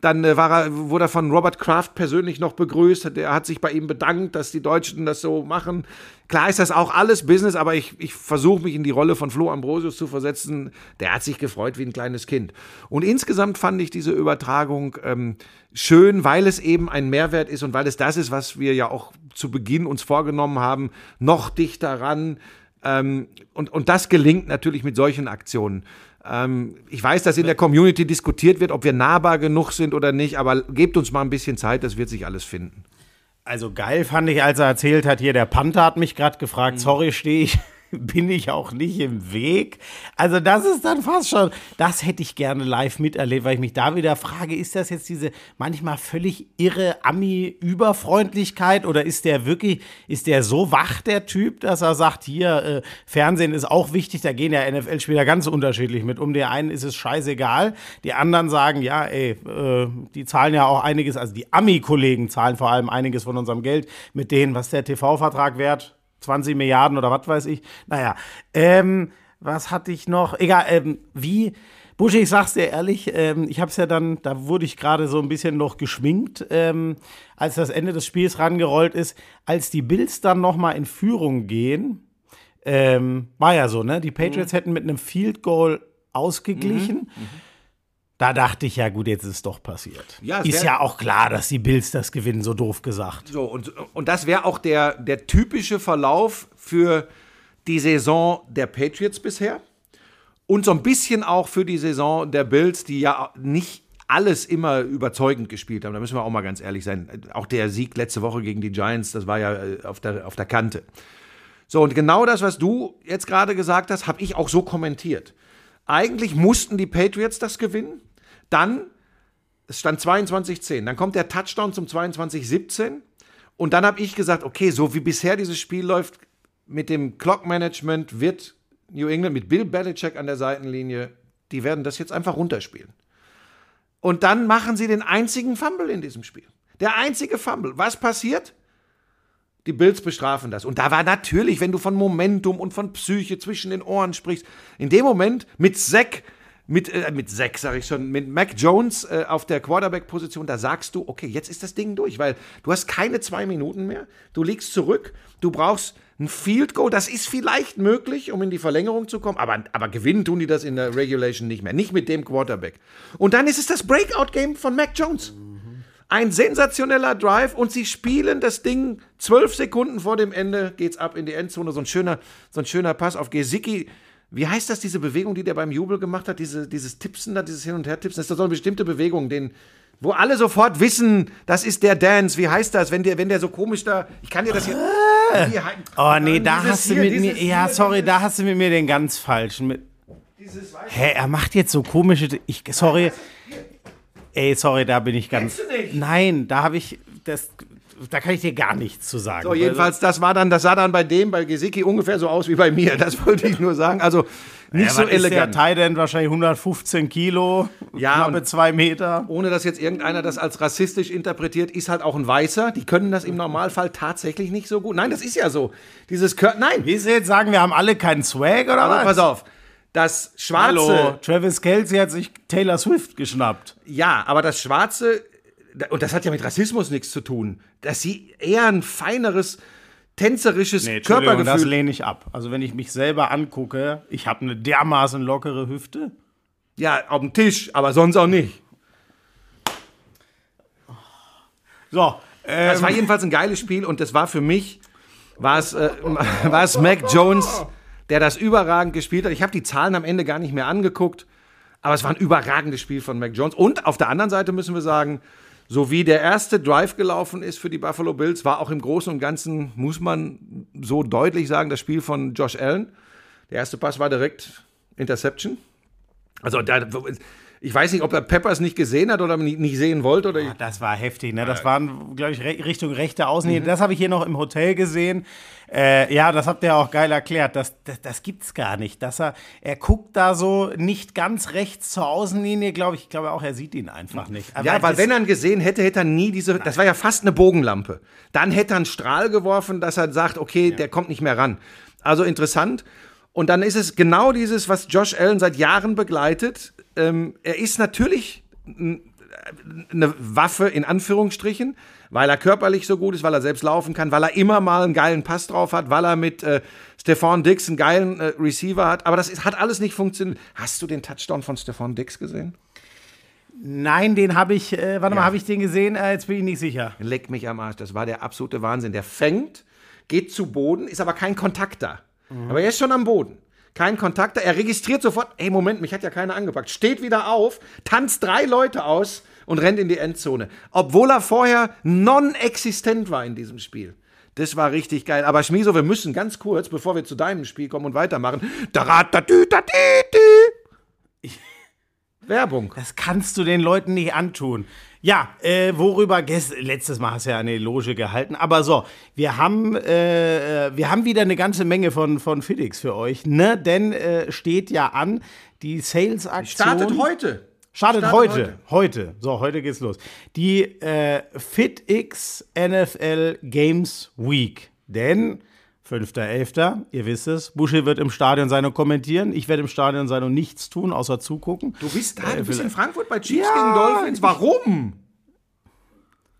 Dann äh, war er, wurde er von Robert Kraft persönlich noch begrüßt. Der hat sich bei ihm bedankt, dass die Deutschen das so machen. Klar ist das auch alles Business, aber ich, ich versuche mich in die Rolle von Flo Ambrosius zu versetzen. Der hat sich gefreut wie ein kleines Kind. Und insgesamt fand ich diese Übertragung ähm, schön, weil es eben ein Mehrwert ist und weil es das ist, was wir ja auch zu Beginn uns vorgenommen haben, noch dichter ran. Ähm, und, und das gelingt natürlich mit solchen Aktionen. Ähm, ich weiß, dass in der Community diskutiert wird, ob wir nahbar genug sind oder nicht, aber gebt uns mal ein bisschen Zeit, das wird sich alles finden. Also geil fand ich, als er erzählt hat, hier der Panther hat mich gerade gefragt, mhm. sorry, stehe ich bin ich auch nicht im Weg. Also das ist dann fast schon, das hätte ich gerne live miterlebt, weil ich mich da wieder frage, ist das jetzt diese manchmal völlig irre Ami-Überfreundlichkeit oder ist der wirklich, ist der so wach, der Typ, dass er sagt, hier, äh, Fernsehen ist auch wichtig, da gehen ja NFL-Spieler ganz unterschiedlich mit um. Der einen ist es scheißegal, die anderen sagen, ja, ey, äh, die zahlen ja auch einiges, also die Ami-Kollegen zahlen vor allem einiges von unserem Geld mit denen, was der TV-Vertrag wert 20 Milliarden oder was weiß ich. Naja, ähm, was hatte ich noch? Egal, ähm, wie. Buschi, ich sag's dir ehrlich, ähm, ich hab's ja dann, da wurde ich gerade so ein bisschen noch geschminkt, ähm, als das Ende des Spiels rangerollt ist. Als die Bills dann noch mal in Führung gehen, ähm, war ja so, ne? Die Patriots mhm. hätten mit einem Field Goal ausgeglichen. Mhm. Mhm. Da dachte ich ja, gut, jetzt ist es doch passiert. Ja, ist ja auch klar, dass die Bills das gewinnen, so doof gesagt. So, und, und das wäre auch der, der typische Verlauf für die Saison der Patriots bisher. Und so ein bisschen auch für die Saison der Bills, die ja nicht alles immer überzeugend gespielt haben. Da müssen wir auch mal ganz ehrlich sein. Auch der Sieg letzte Woche gegen die Giants, das war ja äh, auf der, auf der Kante. So, und genau das, was du jetzt gerade gesagt hast, habe ich auch so kommentiert. Eigentlich mussten die Patriots das gewinnen. Dann, es stand 22-10, dann kommt der Touchdown zum 22-17 und dann habe ich gesagt, okay, so wie bisher dieses Spiel läuft, mit dem Clock-Management wird New England mit Bill Belichick an der Seitenlinie, die werden das jetzt einfach runterspielen. Und dann machen sie den einzigen Fumble in diesem Spiel. Der einzige Fumble. Was passiert? Die Bills bestrafen das. Und da war natürlich, wenn du von Momentum und von Psyche zwischen den Ohren sprichst, in dem Moment mit Zack mit, äh, mit sechs, sag ich schon, mit Mac Jones äh, auf der Quarterback-Position, da sagst du, okay, jetzt ist das Ding durch, weil du hast keine zwei Minuten mehr, du liegst zurück, du brauchst ein Field Goal, das ist vielleicht möglich, um in die Verlängerung zu kommen, aber, aber gewinnen tun die das in der Regulation nicht mehr, nicht mit dem Quarterback. Und dann ist es das Breakout-Game von Mac Jones. Ein sensationeller Drive und sie spielen das Ding zwölf Sekunden vor dem Ende, geht's ab in die Endzone. So ein schöner, so ein schöner Pass auf Gesicki. Wie heißt das, diese Bewegung, die der beim Jubel gemacht hat? Diese, dieses Tipsen da, dieses Hin- und Her-Tipsen? Das ist doch so eine bestimmte Bewegung, den, wo alle sofort wissen, das ist der Dance. Wie heißt das, wenn der, wenn der so komisch da. Ich kann dir das hier. Hier, halt- Oh nee, da hast du hier, mit mir. Ja, hier, sorry, da hast du mit mir den ganz falschen. Mit, Dieses, hä, er macht jetzt so komische. Ich, sorry. Ey, sorry, da bin ich ganz. Nein, da habe ich. Das, da kann ich dir gar nichts zu sagen. So, jedenfalls, das war dann, das sah dann bei dem, bei Gesicki ungefähr so aus wie bei mir. Das wollte ich nur sagen. Also nicht ja, so was ist elegant. Der Tight End wahrscheinlich 115 Kilo, Ja, knappe zwei Meter. Ohne dass jetzt irgendeiner das als rassistisch interpretiert, ist halt auch ein Weißer. Die können das im Normalfall tatsächlich nicht so gut. Nein, das ist ja so. Dieses Kör Nein, Willst du jetzt sagen, wir haben alle keinen Swag oder aber was? pass auf. Das Schwarze, Hallo, Travis Kelsey hat sich Taylor Swift geschnappt. ja, aber das Schwarze, und das hat ja mit Rassismus nichts zu tun, dass sie eher ein feineres, tänzerisches das Körpergefühl. lehne ich ab. Also wenn ich mich selber angucke, ich habe eine dermaßen lockere Hüfte. Ja, auf dem Tisch, aber sonst auch nicht. So, äh, Das war jedenfalls ein geiles Spiel und das war für mich, war es, äh, war es Mac Jones, der das überragend gespielt hat. Ich habe die Zahlen am Ende gar nicht mehr angeguckt, aber es war ein überragendes Spiel von Mac Jones. Und auf der anderen Seite müssen wir sagen, so wie der erste Drive gelaufen ist für die Buffalo Bills, war auch im Großen und Ganzen, muss man so deutlich sagen, das Spiel von Josh Allen. Der erste Pass war direkt Interception. Also da, ich weiß nicht, ob er Peppers nicht gesehen hat oder nicht, sehen wollte. Oder das war heftig, ne? Das waren, glaube ich, Richtung rechte Außenlinie. Das habe ich hier noch im Hotel gesehen. Äh, ja, das habt ihr auch geil erklärt. Das, das, das gibt's gar nicht. Dass er, er guckt da so nicht ganz rechts zur Außenlinie, glaube ich. Ich glaube auch, er sieht ihn einfach nicht. Aber Ja, weil wenn er ihn gesehen hätte, hätte er nie diese. Das war ja fast eine Bogenlampe. Dann hätte er einen Strahl geworfen, dass er sagt, okay, der kommt nicht mehr ran. Also interessant. Und dann ist es genau dieses, was Josh Allen seit Jahren begleitet. Ähm, er ist natürlich eine Waffe in Anführungsstrichen, weil er körperlich so gut ist, weil er selbst laufen kann, weil er immer mal einen geilen Pass drauf hat, weil er mit äh, Stefan Dix einen geilen äh, Receiver hat. Aber das ist, hat alles nicht funktioniert. Hast du den Touchdown von Stefan Dix gesehen? Nein, den habe ich, äh, warte mal, habe ich den gesehen? Äh, jetzt bin ich nicht sicher. Leck mich am Arsch, das war der absolute Wahnsinn. Der fängt, geht zu Boden, ist aber kein Kontakt da. Aber er ist schon am Boden. Kein Kontakt da. Er registriert sofort, ey, Moment, mich hat ja keiner angepackt. Steht wieder auf, tanzt drei Leute aus und rennt in die Endzone. Obwohl er vorher non-existent war in diesem Spiel. Das war richtig geil. Aber Schmiso, wir müssen ganz kurz, bevor wir zu deinem Spiel kommen und weitermachen. Daratadütatütü. Werbung. Das kannst du den Leuten nicht antun. Ja, äh, worüber letztes Mal hast du ja eine Loge gehalten, aber so, wir haben äh, wir haben wieder eine ganze Menge von von Fidix für euch, ne? Denn äh, steht ja an die Sales Aktion Startet heute. Startet, Startet heute, heute. heute. So, heute geht's los. Die äh, FitX NFL Games Week. Denn 5.11., ihr wisst es, Busche wird im Stadion sein und kommentieren. Ich werde im Stadion sein und nichts tun, außer zugucken. Du bist da, Äh, du bist in Frankfurt bei Chiefs Ja, gegen Dolphins. Warum?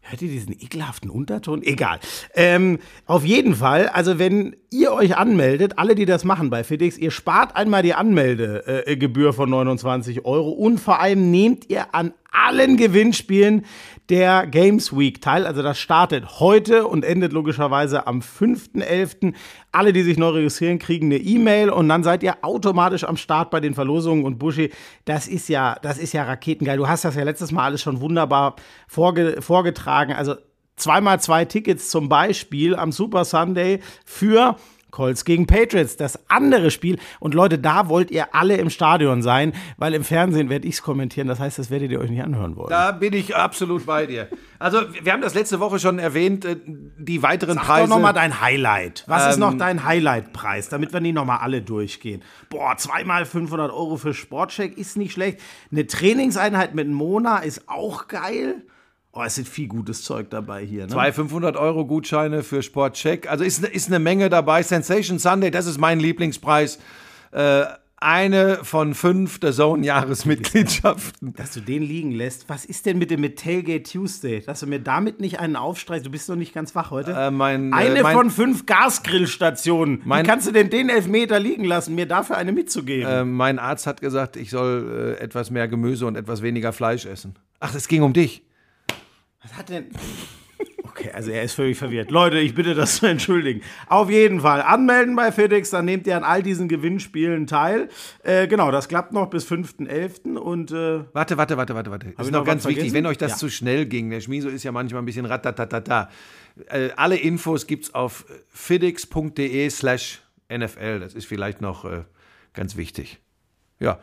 Hört ihr diesen ekelhaften Unterton? Egal. Ähm, auf jeden Fall, also wenn ihr euch anmeldet, alle, die das machen bei FedEx, ihr spart einmal die Anmeldegebühr Gebühr von 29 Euro und vor allem nehmt ihr an allen Gewinnspielen der Games Week teil. Also das startet heute und endet logischerweise am 5.11. Alle, die sich neu registrieren, kriegen eine E-Mail und dann seid ihr automatisch am Start bei den Verlosungen. Und Buschi, das ist ja, das ist ja raketengeil. Du hast das ja letztes Mal alles schon wunderbar vorge vorgetragen. Also zweimal zwei Tickets zum Beispiel am Super Sunday für Colts gegen Patriots, das andere Spiel. Und Leute, da wollt ihr alle im Stadion sein, weil im Fernsehen werde ich es kommentieren. Das heißt, das werdet ihr euch nicht anhören wollen. Da bin ich absolut bei dir. Also, wir haben das letzte Woche schon erwähnt, äh, die weiteren Sag Preise. doch noch mal dein Highlight. Was ist Ähm, noch dein Highlight-Preis, damit wir die noch mal alle durchgehen? Boah, zweimal 500 Euro für Sportcheck ist nicht schlecht. Eine Trainingseinheit mit Mona ist auch geil. Oh, es sind viel gutes Zeug dabei hier. Ne? Zwei 500 Euro Gutscheine für Sportcheck. Also ist, ist eine Menge dabei. Sensation Sunday, das ist mein Lieblingspreis. Äh, eine von fünf der Zone-Jahresmitgliedschaften. Dass du den liegen lässt. Was ist denn mit dem mit Tailgate Tuesday? Dass du mir damit nicht einen aufstreichst. Du bist noch nicht ganz wach heute. Äh, mein, äh, eine mein, von fünf Gasgrillstationen. Wie kannst du denn den Elfmeter liegen lassen, mir dafür eine mitzugeben? äh, mein Arzt hat gesagt, ich soll äh, etwas mehr Gemüse und etwas weniger Fleisch essen. Ach, es ging um dich. Was hat denn. Okay, also er ist völlig verwirrt. Leute, ich bitte das zu entschuldigen. Auf jeden Fall anmelden bei FedEx, dann nehmt ihr an all diesen Gewinnspielen teil. Äh, genau, das klappt noch bis 5.11. und äh, Warte, warte, warte, warte, warte. ich Ist noch noch ganz wichtig, wenn euch das Ja. zu schnell ging. Der Schmiso ist ja manchmal ein bisschen ratatatata. Äh, alle Infos gibt's auf fidix.de slash NFL. Das ist vielleicht noch äh, ganz wichtig. Ja.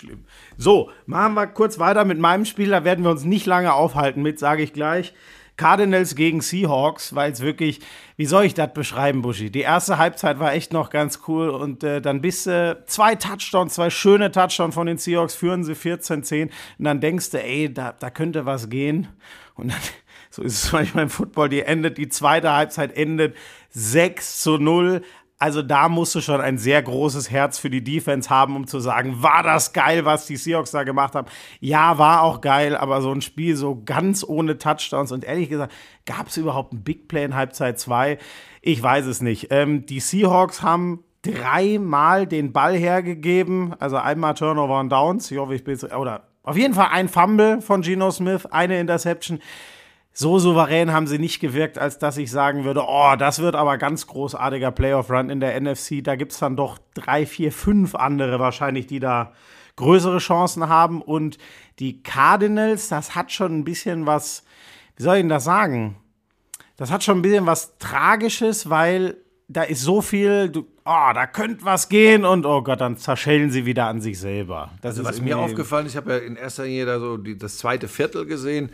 Schlimm. So, machen wir kurz weiter mit meinem Spiel. Da werden wir uns nicht lange aufhalten mit, sage ich gleich. Cardinals gegen Seahawks, weil es wirklich, wie soll ich das beschreiben, Buschi? Die erste Halbzeit war echt noch ganz cool und äh, dann bist du zwei Touchdowns, zwei schöne Touchdowns von den Seahawks, führen sie 14-10 und dann denkst du, ey, da, da könnte was gehen. Und dann, so ist es manchmal im Football, die endet, die zweite Halbzeit endet 6 zu 0. Also da musst du schon ein sehr großes Herz für die Defense haben, um zu sagen, war das geil, was die Seahawks da gemacht haben. Ja, war auch geil, aber so ein Spiel so ganz ohne Touchdowns und ehrlich gesagt, gab es überhaupt ein Big Play in Halbzeit 2? Ich weiß es nicht. Ähm, die Seahawks haben dreimal den Ball hergegeben, also einmal Turnover und Downs. Ich hoffe, ich bin oder auf jeden Fall ein Fumble von Geno Smith, eine Interception so souverän haben sie nicht gewirkt, als dass ich sagen würde, oh, das wird aber ganz großartiger Playoff-Run in der NFC. Da gibt es dann doch drei, vier, fünf andere wahrscheinlich, die da größere Chancen haben. Und die Cardinals, das hat schon ein bisschen was, wie soll ich denn das sagen? Das hat schon ein bisschen was Tragisches, weil da ist so viel, du, oh, da könnte was gehen und oh Gott, dann zerschellen sie wieder an sich selber. Das Also ist was mir aufgefallen ist, ich habe ja in erster Linie da so die, das zweite Viertel gesehen.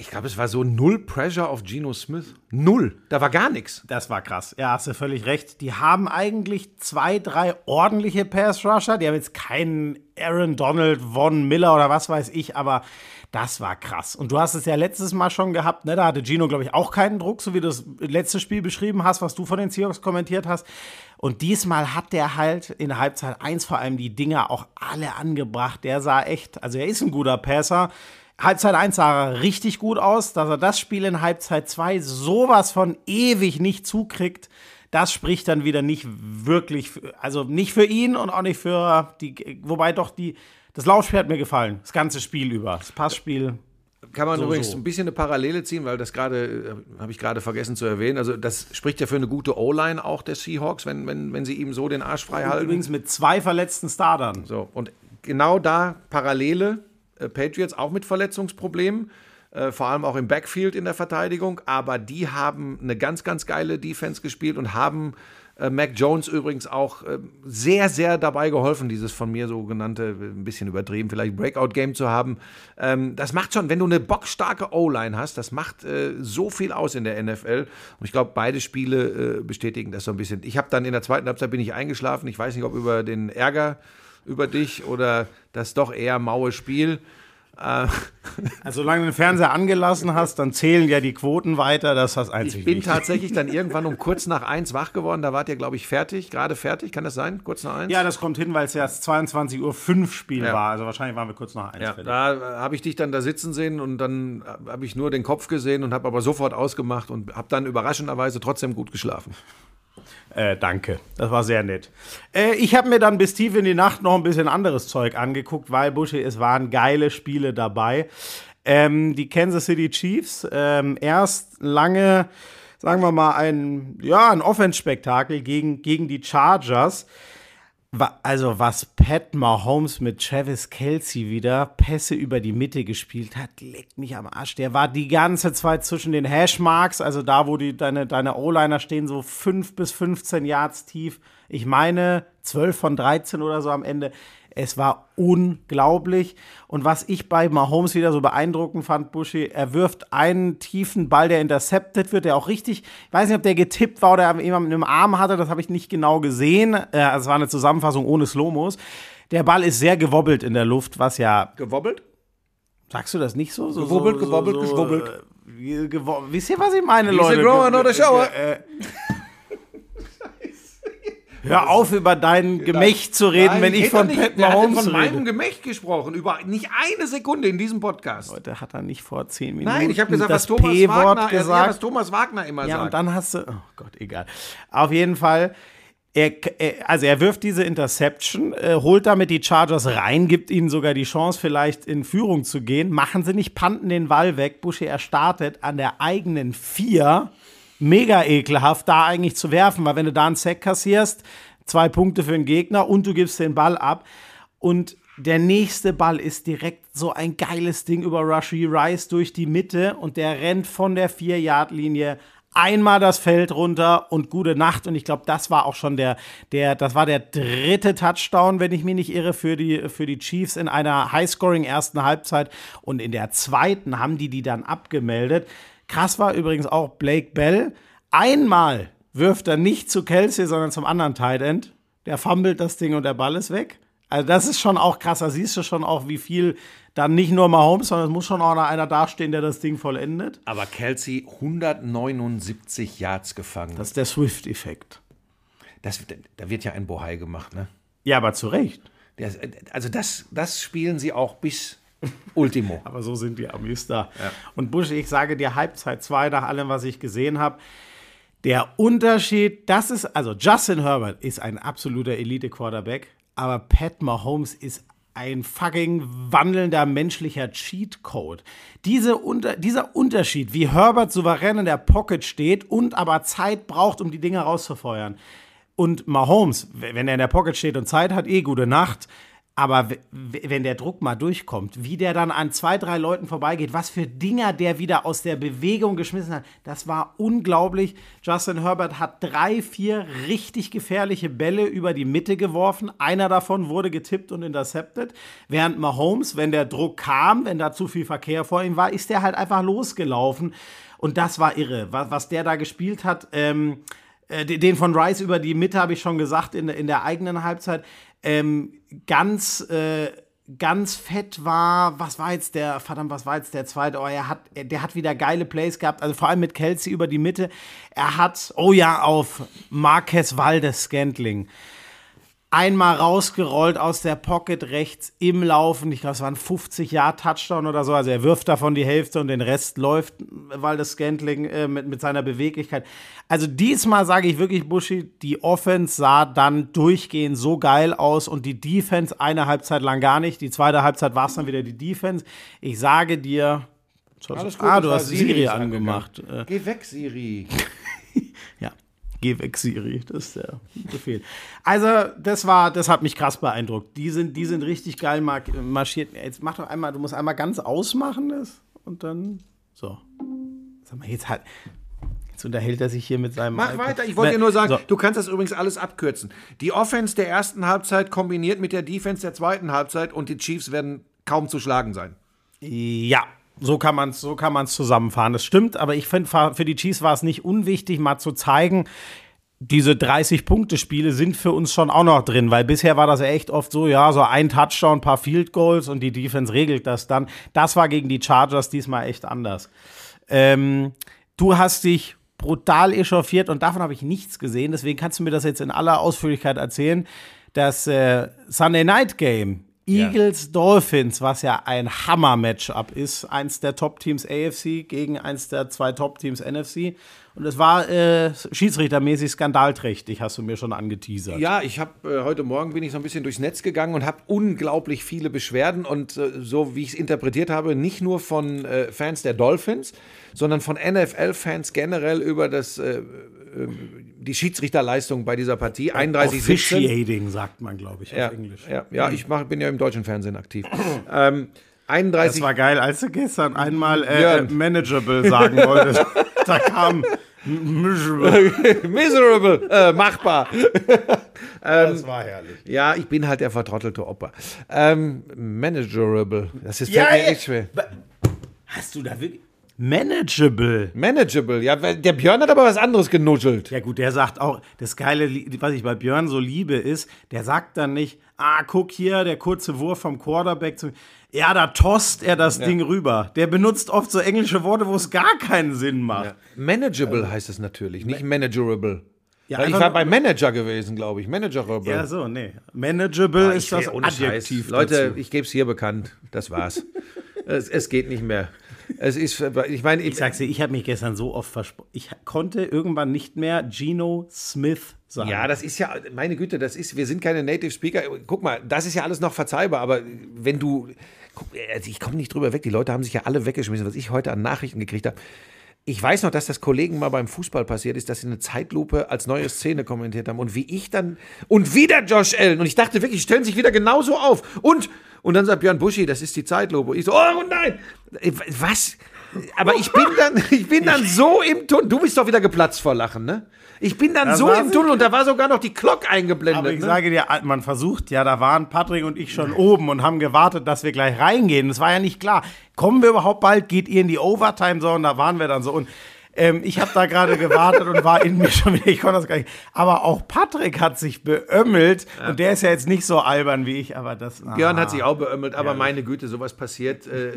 Ich glaube, es war so null Pressure auf Geno Smith. Null. Da war gar nichts. Das war krass. Ja, hast du völlig recht. Die haben eigentlich zwei, drei ordentliche Pass-Rusher. Die haben jetzt keinen Aaron Donald, Von Miller oder was weiß ich, aber das war krass. Und du hast es ja letztes Mal schon gehabt, ne? Da hatte Gino, glaube ich, auch keinen Druck, so wie du das letzte Spiel beschrieben hast, was du von den Seahawks kommentiert hast. Und diesmal hat der halt in Halbzeit 1 vor allem die Dinger auch alle angebracht. Der sah echt, also er ist ein guter Passer. Halbzeit 1 sah er richtig gut aus, dass er das Spiel in Halbzeit 2 sowas von ewig nicht zukriegt. Das spricht dann wieder nicht wirklich, für, also nicht für ihn und auch nicht für die, wobei doch die, das Laufspiel hat mir gefallen, das ganze Spiel über. Das Passspiel, Kann man So, übrigens so. ein bisschen eine Parallele ziehen, weil das gerade, äh, habe ich gerade vergessen zu erwähnen, also das spricht ja für eine gute O-Line auch der Seahawks, wenn, wenn, wenn sie ihm so den Arsch frei halten. übrigens mit zwei verletzten Startern. So, und genau da Parallele, Patriots auch mit Verletzungsproblemen, äh, vor allem auch im Backfield in der Verteidigung, aber die haben eine ganz, ganz geile Defense gespielt und haben äh, Mac Jones übrigens auch äh, sehr, sehr dabei geholfen, dieses von mir so genannte, äh, ein bisschen übertrieben, vielleicht Breakout-Game zu haben. Ähm, das macht schon, wenn du eine bockstarke O-Line hast, das macht äh, so viel aus in der NFL. Und ich glaube, beide Spiele äh, bestätigen das so ein bisschen. Ich habe dann in der zweiten Halbzeit bin ich eingeschlafen. Ich weiß nicht, ob über den Ärger über dich oder das doch eher maue Spiel. Also solange du den Fernseher angelassen hast, dann zählen ja die Quoten weiter, das ist das einzig Ich bin Wichtige. tatsächlich dann irgendwann um kurz nach eins wach geworden. Da wart ihr, glaube ich, fertig, gerade fertig. Kann das sein? Kurz nach eins? Ja, das kommt hin, weil es ja das 22.05 Uhr Spiel Ja. war. Also wahrscheinlich waren wir kurz nach eins Ja, fertig. da äh, habe ich dich dann da sitzen sehen und dann äh, habe ich nur den Kopf gesehen und habe aber sofort ausgemacht und habe dann überraschenderweise trotzdem gut geschlafen. Äh, danke, das war sehr nett. Äh, ich habe mir dann bis tief in die Nacht noch ein bisschen anderes Zeug angeguckt, weil Busche, es waren geile Spiele dabei. Ähm, die Kansas City Chiefs, ähm, erst lange, sagen wir mal, ein, ja, ein Offense-Spektakel gegen, gegen die Chargers. Also, was Pat Mahomes mit Travis Kelsey wieder Pässe über die Mitte gespielt hat, leckt mich am Arsch. Der war die ganze Zeit zwischen den Hashmarks, also da, wo die, deine, deine O-Liner stehen, so 5 bis 15 Yards tief. Ich meine, 12 von 13 oder so am Ende. Es war unglaublich. Und was ich bei Mahomes wieder so beeindruckend fand, Buschi, er wirft einen tiefen Ball, der intercepted wird, der auch richtig, ich weiß nicht, ob der getippt war oder jemand im Arm hatte, das habe ich nicht genau gesehen. Äh, Also es war eine Zusammenfassung ohne Slomos. Der Ball ist sehr gewobbelt in der Luft, was ja, Gewobbelt? sagst du das nicht so? so Gewobbelt, so, gewobbelt, so, geschwubbelt. äh, Wisst ihr, was ich meine, He's a Leute? grower, not a shower. Äh, Hör auf, über dein Gemächt zu reden, Nein, wenn ich von nicht, Pat Mahomes von meinem rede. Gemächt gesprochen. Über nicht eine Sekunde in diesem Podcast. Heute hat er nicht vor zehn Minuten Nein, ich habe gesagt, was das Thomas P-Wort Wagner, ja, gesagt. was Thomas Wagner immer Ja, sagt. und dann hast du, oh Gott, egal. Auf jeden Fall, er, also er wirft diese Interception, äh, holt damit die Chargers rein, gibt ihnen sogar die Chance, vielleicht in Führung zu gehen. Machen sie nicht, panten den Ball weg. Buschi, er startet an der eigenen vier. Mega ekelhaft, da eigentlich zu werfen, weil wenn du da einen Sack kassierst, zwei Punkte für den Gegner und du gibst den Ball ab. Und der nächste Ball ist direkt so ein geiles Ding über Rushy Rice durch die Mitte und der rennt von der 4-Yard-Linie einmal das Feld runter und gute Nacht. Und ich glaube, das war auch schon der, der, das war der dritte Touchdown, wenn ich mich nicht irre, für die, für die Chiefs in einer Highscoring ersten Halbzeit. Und in der zweiten haben die die dann abgemeldet. Krass war übrigens auch Blake Bell. Einmal wirft er nicht zu Kelsey, sondern zum anderen Tight End. Der fummelt das Ding und der Ball ist weg. Also das ist schon auch krass. Da siehst du schon auch, wie viel dann nicht nur Mahomes, sondern es muss schon auch noch einer dastehen, der das Ding vollendet. Aber Kelsey 179 Yards gefangen. Das ist der Swift-Effekt. Das, da wird ja ein Bohai gemacht, ne? Ja, aber zu Recht. Der, also das, das spielen sie auch bis Ultimo. aber so sind die Amis da. Ja. Und Busch, ich sage dir Halbzeit 2 nach allem, was ich gesehen habe. Der Unterschied, das ist, also Justin Herbert ist ein absoluter Elite-Quarterback, aber Pat Mahomes ist ein fucking wandelnder menschlicher Cheatcode. Diese unter, dieser Unterschied, wie Herbert souverän in der Pocket steht und aber Zeit braucht, um die Dinge rauszufeuern. Und Mahomes, wenn er in der Pocket steht und Zeit hat, eh gute Nacht. Aber wenn der Druck mal durchkommt, wie der dann an zwei, drei Leuten vorbeigeht, was für Dinger der wieder aus der Bewegung geschmissen hat, das war unglaublich. Justin Herbert hat drei, vier richtig gefährliche Bälle über die Mitte geworfen. Einer davon wurde getippt und intercepted. Während Mahomes, wenn der Druck kam, wenn da zu viel Verkehr vor ihm war, ist der halt einfach losgelaufen. Und das war irre, was, der da gespielt hat. Ähm, äh, den von Rice über die Mitte habe ich schon gesagt in, in der eigenen Halbzeit ähm, ganz, äh, ganz fett war, was war jetzt der, verdammt, was war jetzt der zweite? Oh, er hat, der hat wieder geile Plays gehabt, also vor allem mit Kelsey über die Mitte. Er hat, oh ja, auf Marquez Valdes Scantling einmal rausgerollt aus der Pocket rechts im Laufen. Ich glaube, es waren 50 Yard Touchdown oder so. Also er wirft davon die Hälfte und den Rest läuft, weil das Scantling äh, mit, mit seiner Beweglichkeit. Also diesmal sage ich wirklich, Buschi, die Offense sah dann durchgehend so geil aus und die Defense eine Halbzeit lang gar nicht. Die zweite Halbzeit war es dann wieder die Defense. Ich sage dir, Alles gut, ah, du hast Siri, Siri angemacht. Geh weg, Siri. ja. Geh weg, Siri. Das ist der Befehl. Also, das war, das hat mich krass beeindruckt. Die sind, die sind richtig geil marschiert. Jetzt mach doch einmal, du musst einmal ganz ausmachen das und dann so. Sag mal, jetzt halt. Jetzt unterhält er sich hier mit seinem. Mach iPad. weiter, ich wollte dir nur sagen, so. du kannst das übrigens alles abkürzen. Die Offense der ersten Halbzeit kombiniert mit der Defense der zweiten Halbzeit und die Chiefs werden kaum zu schlagen sein. Ja, so kann man es so kann man's zusammenfahren. Das stimmt, aber ich finde, für die Chiefs war es nicht unwichtig, mal zu zeigen, diese 30-Punkte-Spiele sind für uns schon auch noch drin, weil bisher war das echt oft so, ja, so ein Touchdown, ein paar Field Goals und die Defense regelt das dann. Das war gegen die Chargers diesmal echt anders. Ähm, du hast dich brutal echauffiert und davon habe ich nichts gesehen, deswegen kannst du mir das jetzt in aller Ausführlichkeit erzählen. Das äh, Sunday Night Game Eagles. Dolphins, was ja ein Hammer-Matchup ist. Eins der Top-Teams AFC gegen eins der zwei Top-Teams NFC. Und es war äh, schiedsrichtermäßig skandalträchtig, hast du mir schon angeteasert. Ja, ich habe äh, heute Morgen bin ich so ein bisschen durchs Netz gegangen und habe unglaublich viele Beschwerden und äh, so wie ich es interpretiert habe, nicht nur von äh, Fans der Dolphins, sondern von NFL-Fans generell über das äh, ähm, die Schiedsrichterleistung bei dieser Partie. 31 Officiating sagt man, glaube ich, ja, auf Englisch. Ja, ja ich mach, bin ja im deutschen Fernsehen aktiv. ähm, 31 das war geil, als du gestern einmal äh, manageable sagen wolltest. da kam miserable. miserable, äh, machbar. das war herrlich. Ja, ich bin halt der vertrottelte Opa. Ähm, manageable. Das ist ja, ja. echt schwer. Hast du da wirklich. Manageable. Manageable, ja. Der Björn hat aber was anderes genuschelt. Ja, gut, der sagt auch, das Geile, was ich bei Björn so liebe, ist, der sagt dann nicht, ah, guck hier, der kurze Wurf vom Quarterback zu. Ja, da tost er das ja. Ding rüber. Der benutzt oft so englische Worte, wo es gar keinen Sinn macht. Ja. Manageable ähm, heißt es natürlich, nicht managerable. Ja, ich war bei Manager gewesen, glaube ich. Managerable. Ja, so, nee. Manageable oh, ist das Adjektiv. Leute, ich gebe es hier bekannt. Das war's. es, es geht nicht mehr. Es ist, ich meine, ich, ich sag's dir, ich habe mich gestern so oft versprochen. Ich konnte irgendwann nicht mehr Geno Smith sagen. Ja, das ist ja, meine Güte, das ist, wir sind keine Native Speaker. Guck mal, das ist ja alles noch verzeihbar, aber wenn du, guck, also ich komme nicht drüber weg, die Leute haben sich ja alle weggeschmissen, was ich heute an Nachrichten gekriegt habe. Ich weiß noch, dass das Kollegen mal beim Fußball passiert ist, dass sie eine Zeitlupe als neue Szene kommentiert haben und wie ich dann und wieder Josh Allen und ich dachte wirklich, stellen sich wieder genauso auf und und dann sagt Björn Buschi, das ist die Zeitlupe. Ich so, oh nein, was? Aber ich bin dann, ich bin dann so im Tunnel. Du bist doch wieder geplatzt vor Lachen, ne? Ich bin dann Das so im. Tunnel und da war sogar noch die Glock eingeblendet. Aber ich ne? sage dir, man versucht ja, da waren Patrick und ich schon oben und haben gewartet, dass wir gleich reingehen. Das war ja nicht klar. Kommen wir überhaupt bald? Geht ihr in die Overtime? So, und da waren wir dann so. Und ähm, ich habe da gerade gewartet und war in mir schon wieder, ich konnte das gar nicht. Aber auch Patrick hat sich beömmelt und der ist ja jetzt nicht so albern wie ich, aber das. Björn ah. hat sich auch beömmelt, aber meine Güte, sowas passiert. Äh,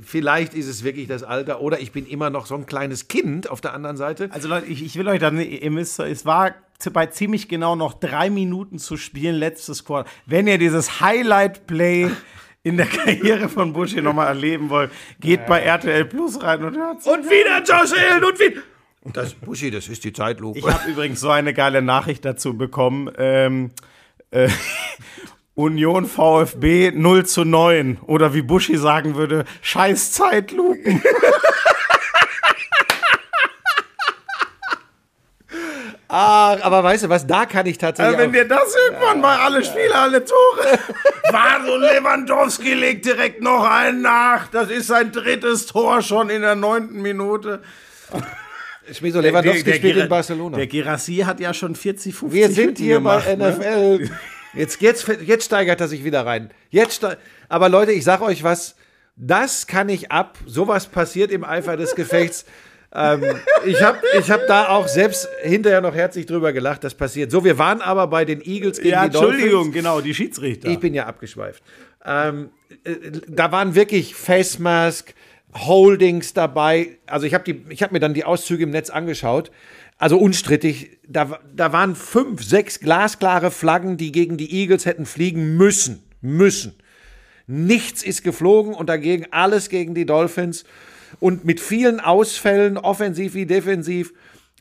vielleicht ist es wirklich das Alter oder ich bin immer noch so ein kleines Kind auf der anderen Seite. Also Leute, ich, ich will euch dann, ihr müsst, es war bei ziemlich genau noch drei Minuten zu spielen, letztes Quarter. Wenn ihr dieses Highlight-Play in der Karriere von Buschi nochmal erleben wollt, geht bei RTL Plus rein und hört's. Und wieder Josh Allen und wieder. Das, Buschi, das ist die Zeitlupe. Ich habe übrigens so eine geile Nachricht dazu bekommen. Ähm, äh, Union VfB 0 zu 9. Oder wie Buschi sagen würde, scheiß Zeitlupen. Ach, aber weißt du was, da kann ich tatsächlich. Also wenn dir das irgendwann mal alle Spiele, alle Tore. War so Lewandowski legt direkt noch einen nach. Das ist sein drittes Tor schon in der neunten Minute. Schmiso Lewandowski spielt Gira- in Barcelona. Der Girassi hat ja schon 40, 50 Wir sind Hütten hier gemacht, bei ne? NFL. Jetzt, jetzt, jetzt steigert er sich wieder rein. Jetzt, aber Leute, ich sag euch was, das kann ich ab. Sowas passiert im Eifer des Gefechts. Ähm, ich habe ich hab da auch selbst hinterher noch herzlich drüber gelacht, das passiert. So, wir waren aber bei den Eagles gegen Ja, die Dolphins. Entschuldigung, genau, die Schiedsrichter. Ich bin ja abgeschweift. Ähm, äh, da waren wirklich Face Mask, Holdings dabei. Also ich habe hab mir dann die Auszüge im Netz angeschaut. Also unstrittig, da, da waren fünf, sechs glasklare Flaggen, die gegen die Eagles hätten fliegen müssen. Müssen. Nichts ist geflogen und dagegen alles gegen die Dolphins. Und mit vielen Ausfällen, offensiv wie defensiv,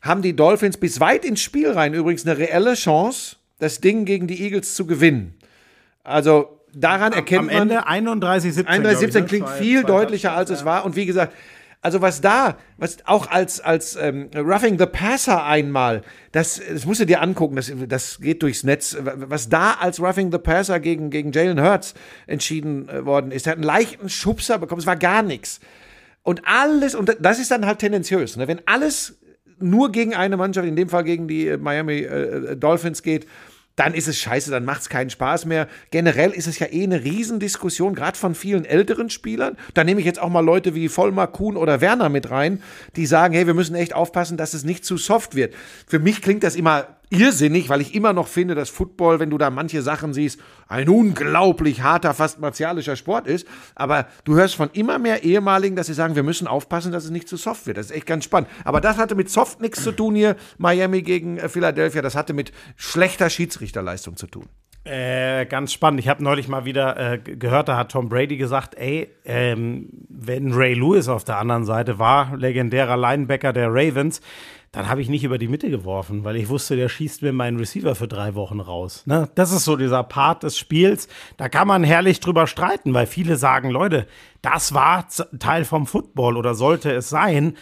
haben die Dolphins bis weit ins Spiel rein übrigens eine reelle Chance, das Ding gegen die Eagles zu gewinnen. Also daran erkennt Am man, Ende 31, 17. 31, 17 glaub ich, ne? klingt Zwei- viel zwei deutlicher, als es war. Und wie gesagt, also was da, was auch als, als ähm, Roughing the Passer einmal, das, das musst du dir angucken, das, das geht durchs Netz, was da als Roughing the Passer gegen, gegen Jalen Hurts entschieden äh, worden ist. Er hat einen leichten Schubser bekommen, es war gar nichts. Und alles, und das ist dann halt tendenziös, ne? wenn alles nur gegen eine Mannschaft, in dem Fall gegen die äh, Miami äh, Dolphins geht, dann ist es scheiße, dann macht es keinen Spaß mehr. Generell ist es ja eh eine Riesendiskussion, gerade von vielen älteren Spielern. Da nehme ich jetzt auch mal Leute wie Vollmar Kuhn oder Werner mit rein, die sagen, hey, wir müssen echt aufpassen, dass es nicht zu soft wird. Für mich klingt das immer irrsinnig, weil ich immer noch finde, dass Football, wenn du da manche Sachen siehst, ein unglaublich harter, fast martialischer Sport ist. Aber du hörst von immer mehr Ehemaligen, dass sie sagen, wir müssen aufpassen, dass es nicht zu soft wird. Das ist echt ganz spannend. Aber das hatte mit soft nichts zu tun hier, Miami gegen äh, Philadelphia. Das hatte mit schlechter Schiedsrichterleistung zu tun. Äh, ganz spannend. Ich habe neulich mal wieder äh, gehört, da hat Tom Brady gesagt, ey, ähm, wenn Ray Lewis auf der anderen Seite war, legendärer Linebacker der Ravens, dann habe ich nicht über die Mitte geworfen, weil ich wusste, der schießt mir meinen Receiver für drei Wochen raus. Ne? Das ist so dieser Part des Spiels. Da kann man herrlich drüber streiten, weil viele sagen, Leute, das war Teil vom Football oder sollte es sein.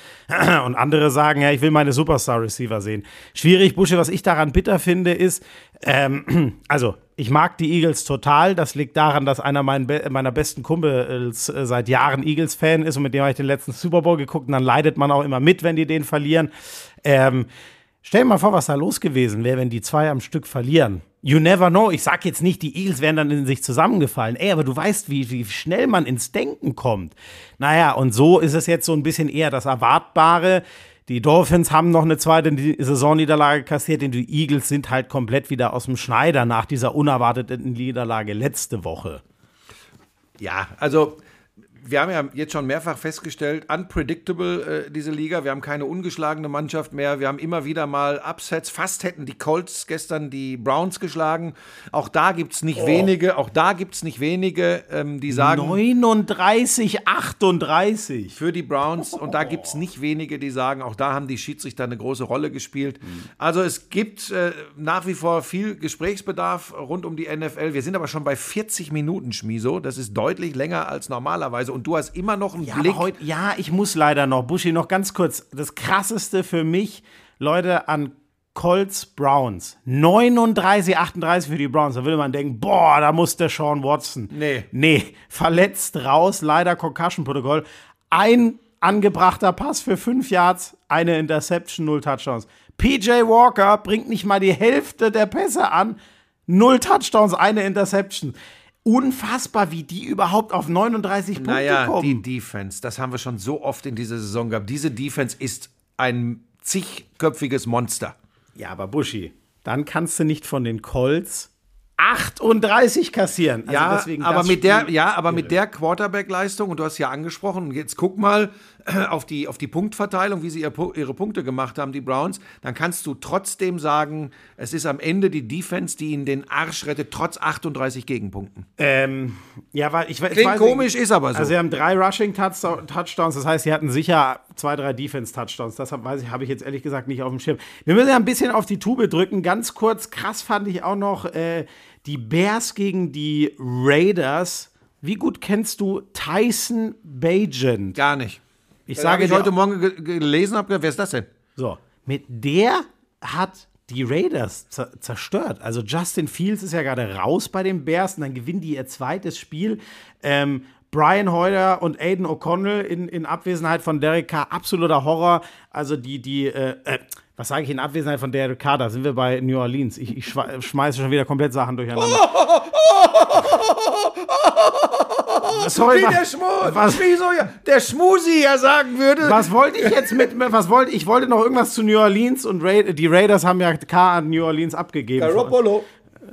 Und andere sagen, ja, ich will meine Superstar-Receiver sehen. Schwierig, Busche, was ich daran bitter finde, ist, ähm, also ich mag die Eagles total. Das liegt daran, dass einer meiner besten Kumpels äh, seit Jahren Eagles-Fan ist und mit dem habe ich den letzten Super Bowl geguckt. Und dann leidet man auch immer mit, wenn die den verlieren. Ähm, stell dir mal vor, was da los gewesen wäre, wenn die zwei am Stück verlieren. You never know. Ich sag jetzt nicht, die Eagles wären dann in sich zusammengefallen. Ey, aber du weißt, wie, wie schnell man ins Denken kommt. Naja, und so ist es jetzt so ein bisschen eher das Erwartbare. Die Dolphins haben noch eine zweite Ni- Saisonniederlage kassiert, denn die Eagles sind halt komplett wieder aus dem Schneider nach dieser unerwarteten Niederlage letzte Woche. Ja, also wir haben ja jetzt schon mehrfach festgestellt, unpredictable äh, diese Liga. Wir haben keine ungeschlagene Mannschaft mehr. Wir haben immer wieder mal Upsets. Fast hätten die Colts gestern die Browns geschlagen. Auch da gibt es nicht oh. wenige, auch da gibt es nicht wenige, ähm, die sagen. 39, 38. Für die Browns. Und da gibt es nicht wenige, die sagen, auch da haben die Schiedsrichter eine große Rolle gespielt. Mhm. Also es gibt äh, nach wie vor viel Gesprächsbedarf rund um die NFL. Wir sind aber schon bei 40 Minuten, Schmiso. Das ist deutlich länger als normalerweise und du hast immer noch einen ja, Blick. Heut, ja, ich muss leider noch. Buschi, noch ganz kurz. Das krasseste für mich, Leute, an Colts Browns. 39, 38 für die Browns. Da würde man denken, boah, da muss der Sean Watson. Nee. Nee, verletzt raus, leider Concussion-Protokoll. Ein angebrachter Pass für fünf Yards, eine Interception, null Touchdowns. PJ Walker bringt nicht mal die Hälfte der Pässe an. Null Touchdowns, eine Interception unfassbar, wie die überhaupt auf 39 Punkte naja, kommen. Naja, die Defense, das haben wir schon so oft in dieser Saison gehabt. Diese Defense ist ein zigköpfiges Monster. Ja, aber Buschi, dann kannst du nicht von den Colts 38 kassieren. Also ja, aber mit der, ja, aber mit der Quarterback-Leistung, und du hast ja angesprochen, jetzt guck mal auf die, auf die Punktverteilung, wie sie ihre Punkte gemacht haben, die Browns, dann kannst du trotzdem sagen, es ist am Ende die Defense, die ihnen den Arsch rettet, trotz 38 Gegenpunkten. Ähm, ja, weil ich, ich Klingt weiß komisch, ist aber so. Also sie haben drei Rushing-Touchdowns, das heißt, sie hatten sicher zwei, drei Defense-Touchdowns. Das habe ich jetzt ehrlich gesagt nicht auf dem Schirm. Wir müssen ja ein bisschen auf die Tube drücken. Ganz kurz, krass fand ich auch noch äh, die Bears gegen die Raiders. Wie gut kennst du Tyson Bagent? Gar nicht. Ich das sage ich heute Morgen gelesen habe, wer ist das denn? So, mit der hat die Raiders zerstört. Also Justin Fields ist ja gerade raus bei den Bears und dann gewinnen die ihr zweites Spiel. Ähm, Brian Heuer und Aiden O'Connell in, in Abwesenheit von Derek Carr, absoluter Horror. Also die, die, äh, äh, was sage ich in Abwesenheit von Derek Carr? Da sind wir bei New Orleans. Ich, ich schmeiße schon wieder komplett Sachen durcheinander. Sorry, Wie der, Schmu was, so, der Schmusi ja sagen würde. Was wollte ich jetzt mit, was wollte ich wollte noch irgendwas zu New Orleans und Ra die Raiders haben ja Carr an New Orleans abgegeben. Garoppolo.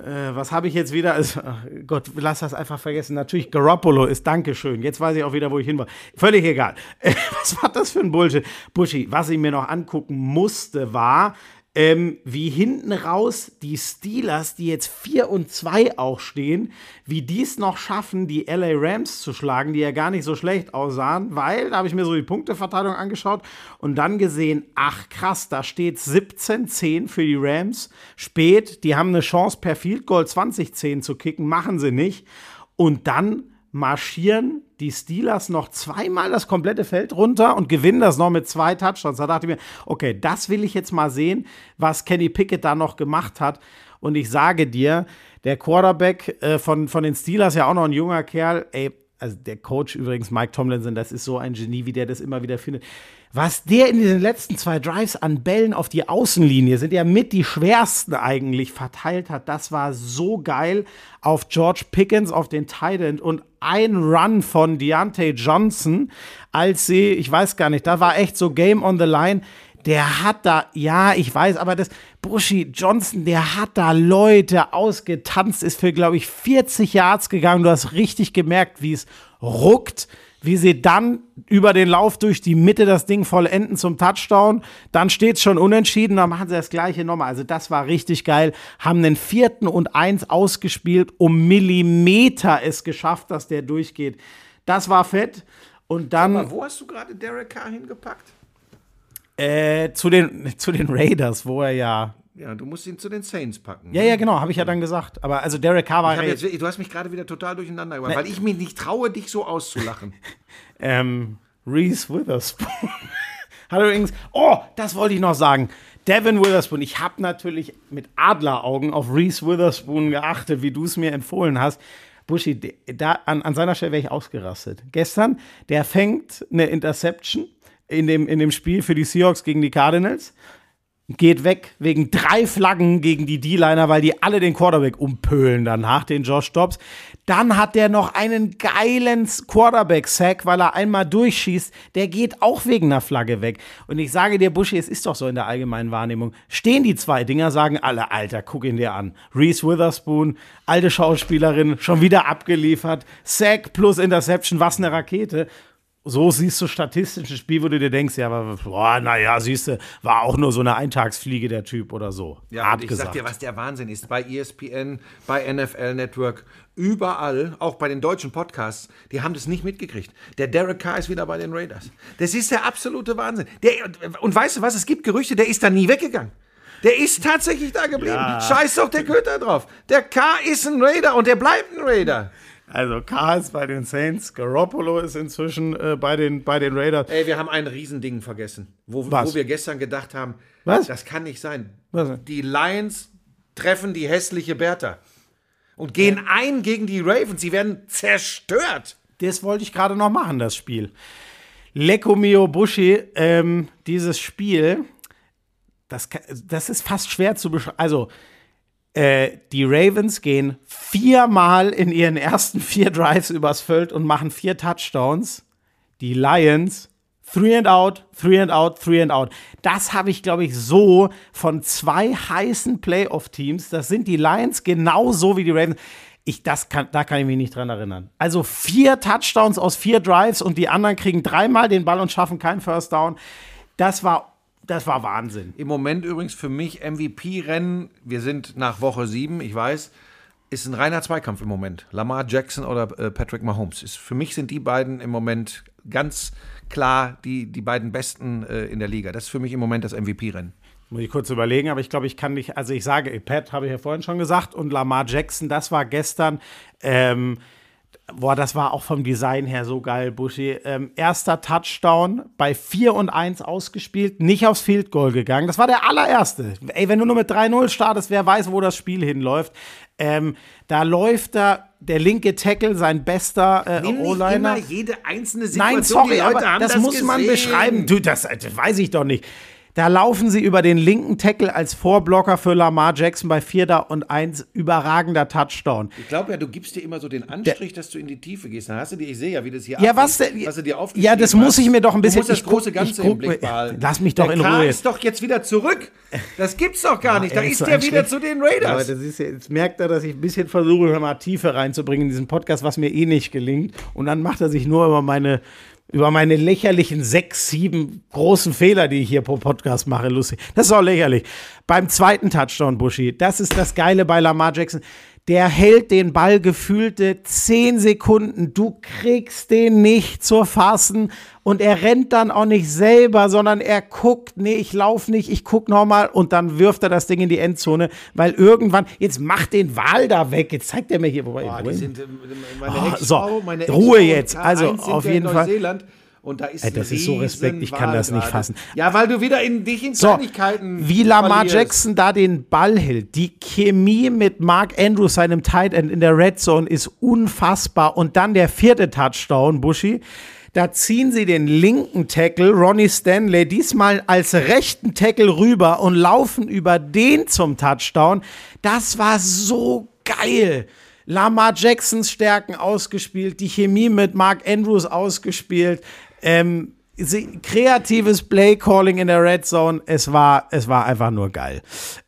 Äh, was habe ich jetzt wieder? Also, Gott, lass das einfach vergessen. Natürlich, Garoppolo ist Dankeschön. Jetzt weiß ich auch wieder, wo ich hin war. Völlig egal. was war das für ein Bullshit? Buschi, was ich mir noch angucken musste, war, ähm, wie hinten raus die Steelers, die jetzt 4 und 2 auch stehen, wie die es noch schaffen, die LA Rams zu schlagen, die ja gar nicht so schlecht aussahen, weil da habe ich mir so die Punkteverteilung angeschaut und dann gesehen, ach krass, da steht 17-10 für die Rams. Spät, die haben eine Chance per Field Goal 20-10 zu kicken, machen sie nicht. Und dann marschieren die Steelers noch zweimal das komplette Feld runter und gewinnen das noch mit zwei Touchdowns. Da dachte ich mir, okay, das will ich jetzt mal sehen, was Kenny Pickett da noch gemacht hat. Und ich sage dir, der Quarterback äh, von, von den Steelers, ja auch noch ein junger Kerl, ey, also der Coach übrigens, Mike Tomlinson, das ist so ein Genie, wie der das immer wieder findet. Was der in den letzten zwei Drives an Bällen auf die Außenlinie sind ja mit die schwersten eigentlich verteilt hat, das war so geil auf George Pickens, auf den Titan und ein Run von Deontay Johnson, als sie, ich weiß gar nicht, da war echt so Game on the Line. Der hat da, ja, ich weiß, aber das, Bushy Johnson, der hat da Leute ausgetanzt, ist für, glaube ich, 40 Yards gegangen. Du hast richtig gemerkt, wie es ruckt wie sie dann über den Lauf durch die Mitte das Ding vollenden zum Touchdown. Dann steht es schon unentschieden, dann machen sie das gleiche nochmal. Also das war richtig geil. Haben den vierten und eins ausgespielt, um Millimeter es geschafft, dass der durchgeht. Das war fett. Und dann. Aber wo hast du gerade Derek Carr hingepackt? Äh, zu, den, zu den Raiders, wo er ja ja, du musst ihn zu den Saints packen. Ja, ne? ja, genau, habe ich ja dann gesagt. Aber also Derek Carr war. Jetzt, du hast mich gerade wieder total durcheinander gebracht, ne. weil ich mich nicht traue, dich so auszulachen. ähm, Reese Witherspoon. Hat übrigens. Oh, das wollte ich noch sagen. Devin Witherspoon. Ich habe natürlich mit Adleraugen auf Reese Witherspoon geachtet, wie du es mir empfohlen hast. Buschi, da, an, an seiner Stelle wäre ich ausgerastet. Gestern, der fängt eine Interception in dem, in dem Spiel für die Seahawks gegen die Cardinals geht weg wegen drei Flaggen gegen die D-Liner, weil die alle den Quarterback umpölen danach, den Josh Dobbs. Dann hat der noch einen geilen Quarterback-Sack, weil er einmal durchschießt. Der geht auch wegen einer Flagge weg. Und ich sage dir, Buschi, es ist doch so in der allgemeinen Wahrnehmung. Stehen die zwei Dinger, sagen alle, Alter, guck ihn dir an. Reese Witherspoon, alte Schauspielerin, schon wieder abgeliefert. Sack plus Interception, was eine Rakete so siehst du statistisch ein Spiel, wo du dir denkst, ja, aber, boah, naja, siehst du, war auch nur so eine Eintagsfliege der Typ oder so. Ja, und ich gesagt. sag dir, was der Wahnsinn ist. Bei ESPN, bei NFL Network, überall, auch bei den deutschen Podcasts, die haben das nicht mitgekriegt. Der Derek Carr ist wieder bei den Raiders. Das ist der absolute Wahnsinn. Der, und weißt du was, es gibt Gerüchte, der ist da nie weggegangen. Der ist tatsächlich da geblieben. Ja. Scheiß doch der Köter drauf. Der Carr ist ein Raider und der bleibt ein Raider. Also Carr ist bei den Saints, Garoppolo ist inzwischen äh, bei, den, bei den Raiders. Ey, wir haben ein Riesending vergessen, wo, wo wir gestern gedacht haben, Was? das kann nicht sein. Was? Die Lions treffen die hässliche Bertha und gehen ja. ein gegen die Ravens. Sie werden zerstört. Das wollte ich gerade noch machen, das Spiel. Lecco mio Bushi, ähm, dieses Spiel, das, das ist fast schwer zu beschreiben. Also, äh, die Ravens gehen viermal in ihren ersten vier Drives übers Feld und machen vier Touchdowns. Die Lions Three and out, three and out, three and out. Das habe ich, glaube ich, so von zwei heißen Playoff-Teams. Das sind die Lions genauso wie die Ravens. Ich, das kann, da kann ich mich nicht dran erinnern. Also vier Touchdowns aus vier Drives und die anderen kriegen dreimal den Ball und schaffen keinen First Down. Das war das war Wahnsinn. Im Moment übrigens für mich MVP-Rennen, wir sind nach Woche sieben, ich weiß, ist ein reiner Zweikampf im Moment. Lamar Jackson oder äh, Patrick Mahomes. Ist, für mich sind die beiden im Moment ganz klar die, die beiden besten äh, in der Liga. Das ist für mich im Moment das MVP-Rennen. Muss ich kurz überlegen, aber ich glaube, ich kann nicht, also ich sage, Pat habe ich ja vorhin schon gesagt und Lamar Jackson, das war gestern. Ähm, Boah, das war auch vom Design her so geil, Buschi. Ähm, erster Touchdown bei 4 und 1 ausgespielt, nicht aufs Field Goal gegangen. Das war der allererste. Ey, wenn du nur mit 3-0 startest, wer weiß, wo das Spiel hinläuft. Ähm, da läuft da der linke Tackle, sein bester äh, O-Liner. jede einzelne Situation. Nein, sorry, aber das, das, muss gesehen. man beschreiben. Du, das, das weiß ich doch nicht. Da laufen sie über den linken Tackle als Vorblocker für Lamar Jackson bei 4. und 1. Überragender Touchdown. Ich glaube ja, du gibst dir immer so den Anstrich, dass du in die Tiefe gehst. Dann hast du dir, ich sehe ja, wie das hier Ja, was, denn, was du dir Ja, das muss ich mir doch ein bisschen. Du musst das große Ganze guck, im Blick behalten. Lass mich doch der in Ruhe. Der ist doch jetzt wieder zurück. Das gibt's doch gar ja, nicht. Da ist der wieder zu den Raiders. Ist ja, jetzt merkt er, dass ich ein bisschen versuche, mal Tiefe reinzubringen in diesen Podcast, was mir eh nicht gelingt. Und dann macht er sich nur über meine über meine lächerlichen sechs, sieben großen Fehler, die ich hier pro Podcast mache, lustig. Das ist auch lächerlich. Beim zweiten Touchdown, Buschi, das ist das Geile bei Lamar Jackson der hält den Ball gefühlte zehn Sekunden. Du kriegst den nicht zur Fassen. Und er rennt dann auch nicht selber, sondern er guckt, nee, ich lauf nicht, ich guck nochmal und dann wirft er das Ding in die Endzone, weil irgendwann, jetzt macht den Wal da weg, jetzt zeigt er mir hier, wobei, Boah, die sind, äh, meine oh, so, meine Ruhe jetzt, also auf jeden Fall. Und da ist Ey, das ist so Respekt, ich kann das nicht fassen. Ja, weil du wieder in dich in Kleinigkeiten. So, wie Lamar. Jackson da den Ball hält. Die Chemie mit Mark Andrews, seinem Tight End in der Red Zone, ist unfassbar. Und dann der vierte Touchdown, Buschi. Da ziehen sie den linken Tackle, Ronnie Stanley, diesmal als rechten Tackle rüber und laufen über den zum Touchdown. Das war so geil. Lamar Jacksons Stärken ausgespielt, die Chemie mit Mark Andrews ausgespielt. Ähm, kreatives Play-Calling in der Red Zone. Es war, es war einfach nur geil.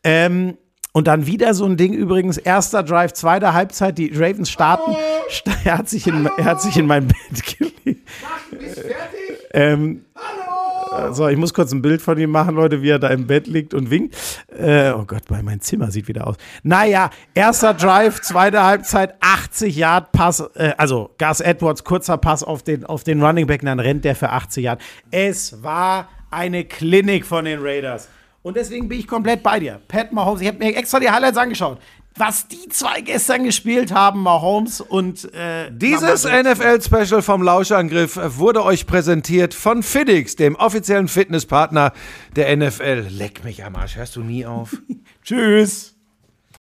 Ähm, und dann wieder so ein Ding übrigens, erster Drive, zweite Halbzeit, die Ravens starten. St er, hat sich in, er hat sich in mein Bett gelegt. Mach, bist fertig? Ähm, Hallo! So, ich muss kurz ein Bild von ihm machen, Leute, wie er da im Bett liegt und winkt. Äh, oh Gott, mein Zimmer sieht wieder aus. Naja, erster Drive, zweite Halbzeit, 80 Yard Pass, äh, also Gus Edwards, kurzer Pass auf den, auf den Running Back, dann rennt der für 80 Yard. Es war eine Klinik von den Raiders. Und deswegen bin ich komplett bei dir. Pat Mahomes, ich habe mir extra die Highlights angeschaut. Was die zwei gestern gespielt haben, Mahomes und äh, Dieses NFL-Special vom Lauschangriff wurde euch präsentiert von Fiddix, dem offiziellen Fitnesspartner der NFL. Leck mich am Arsch, hörst du nie auf? Tschüss.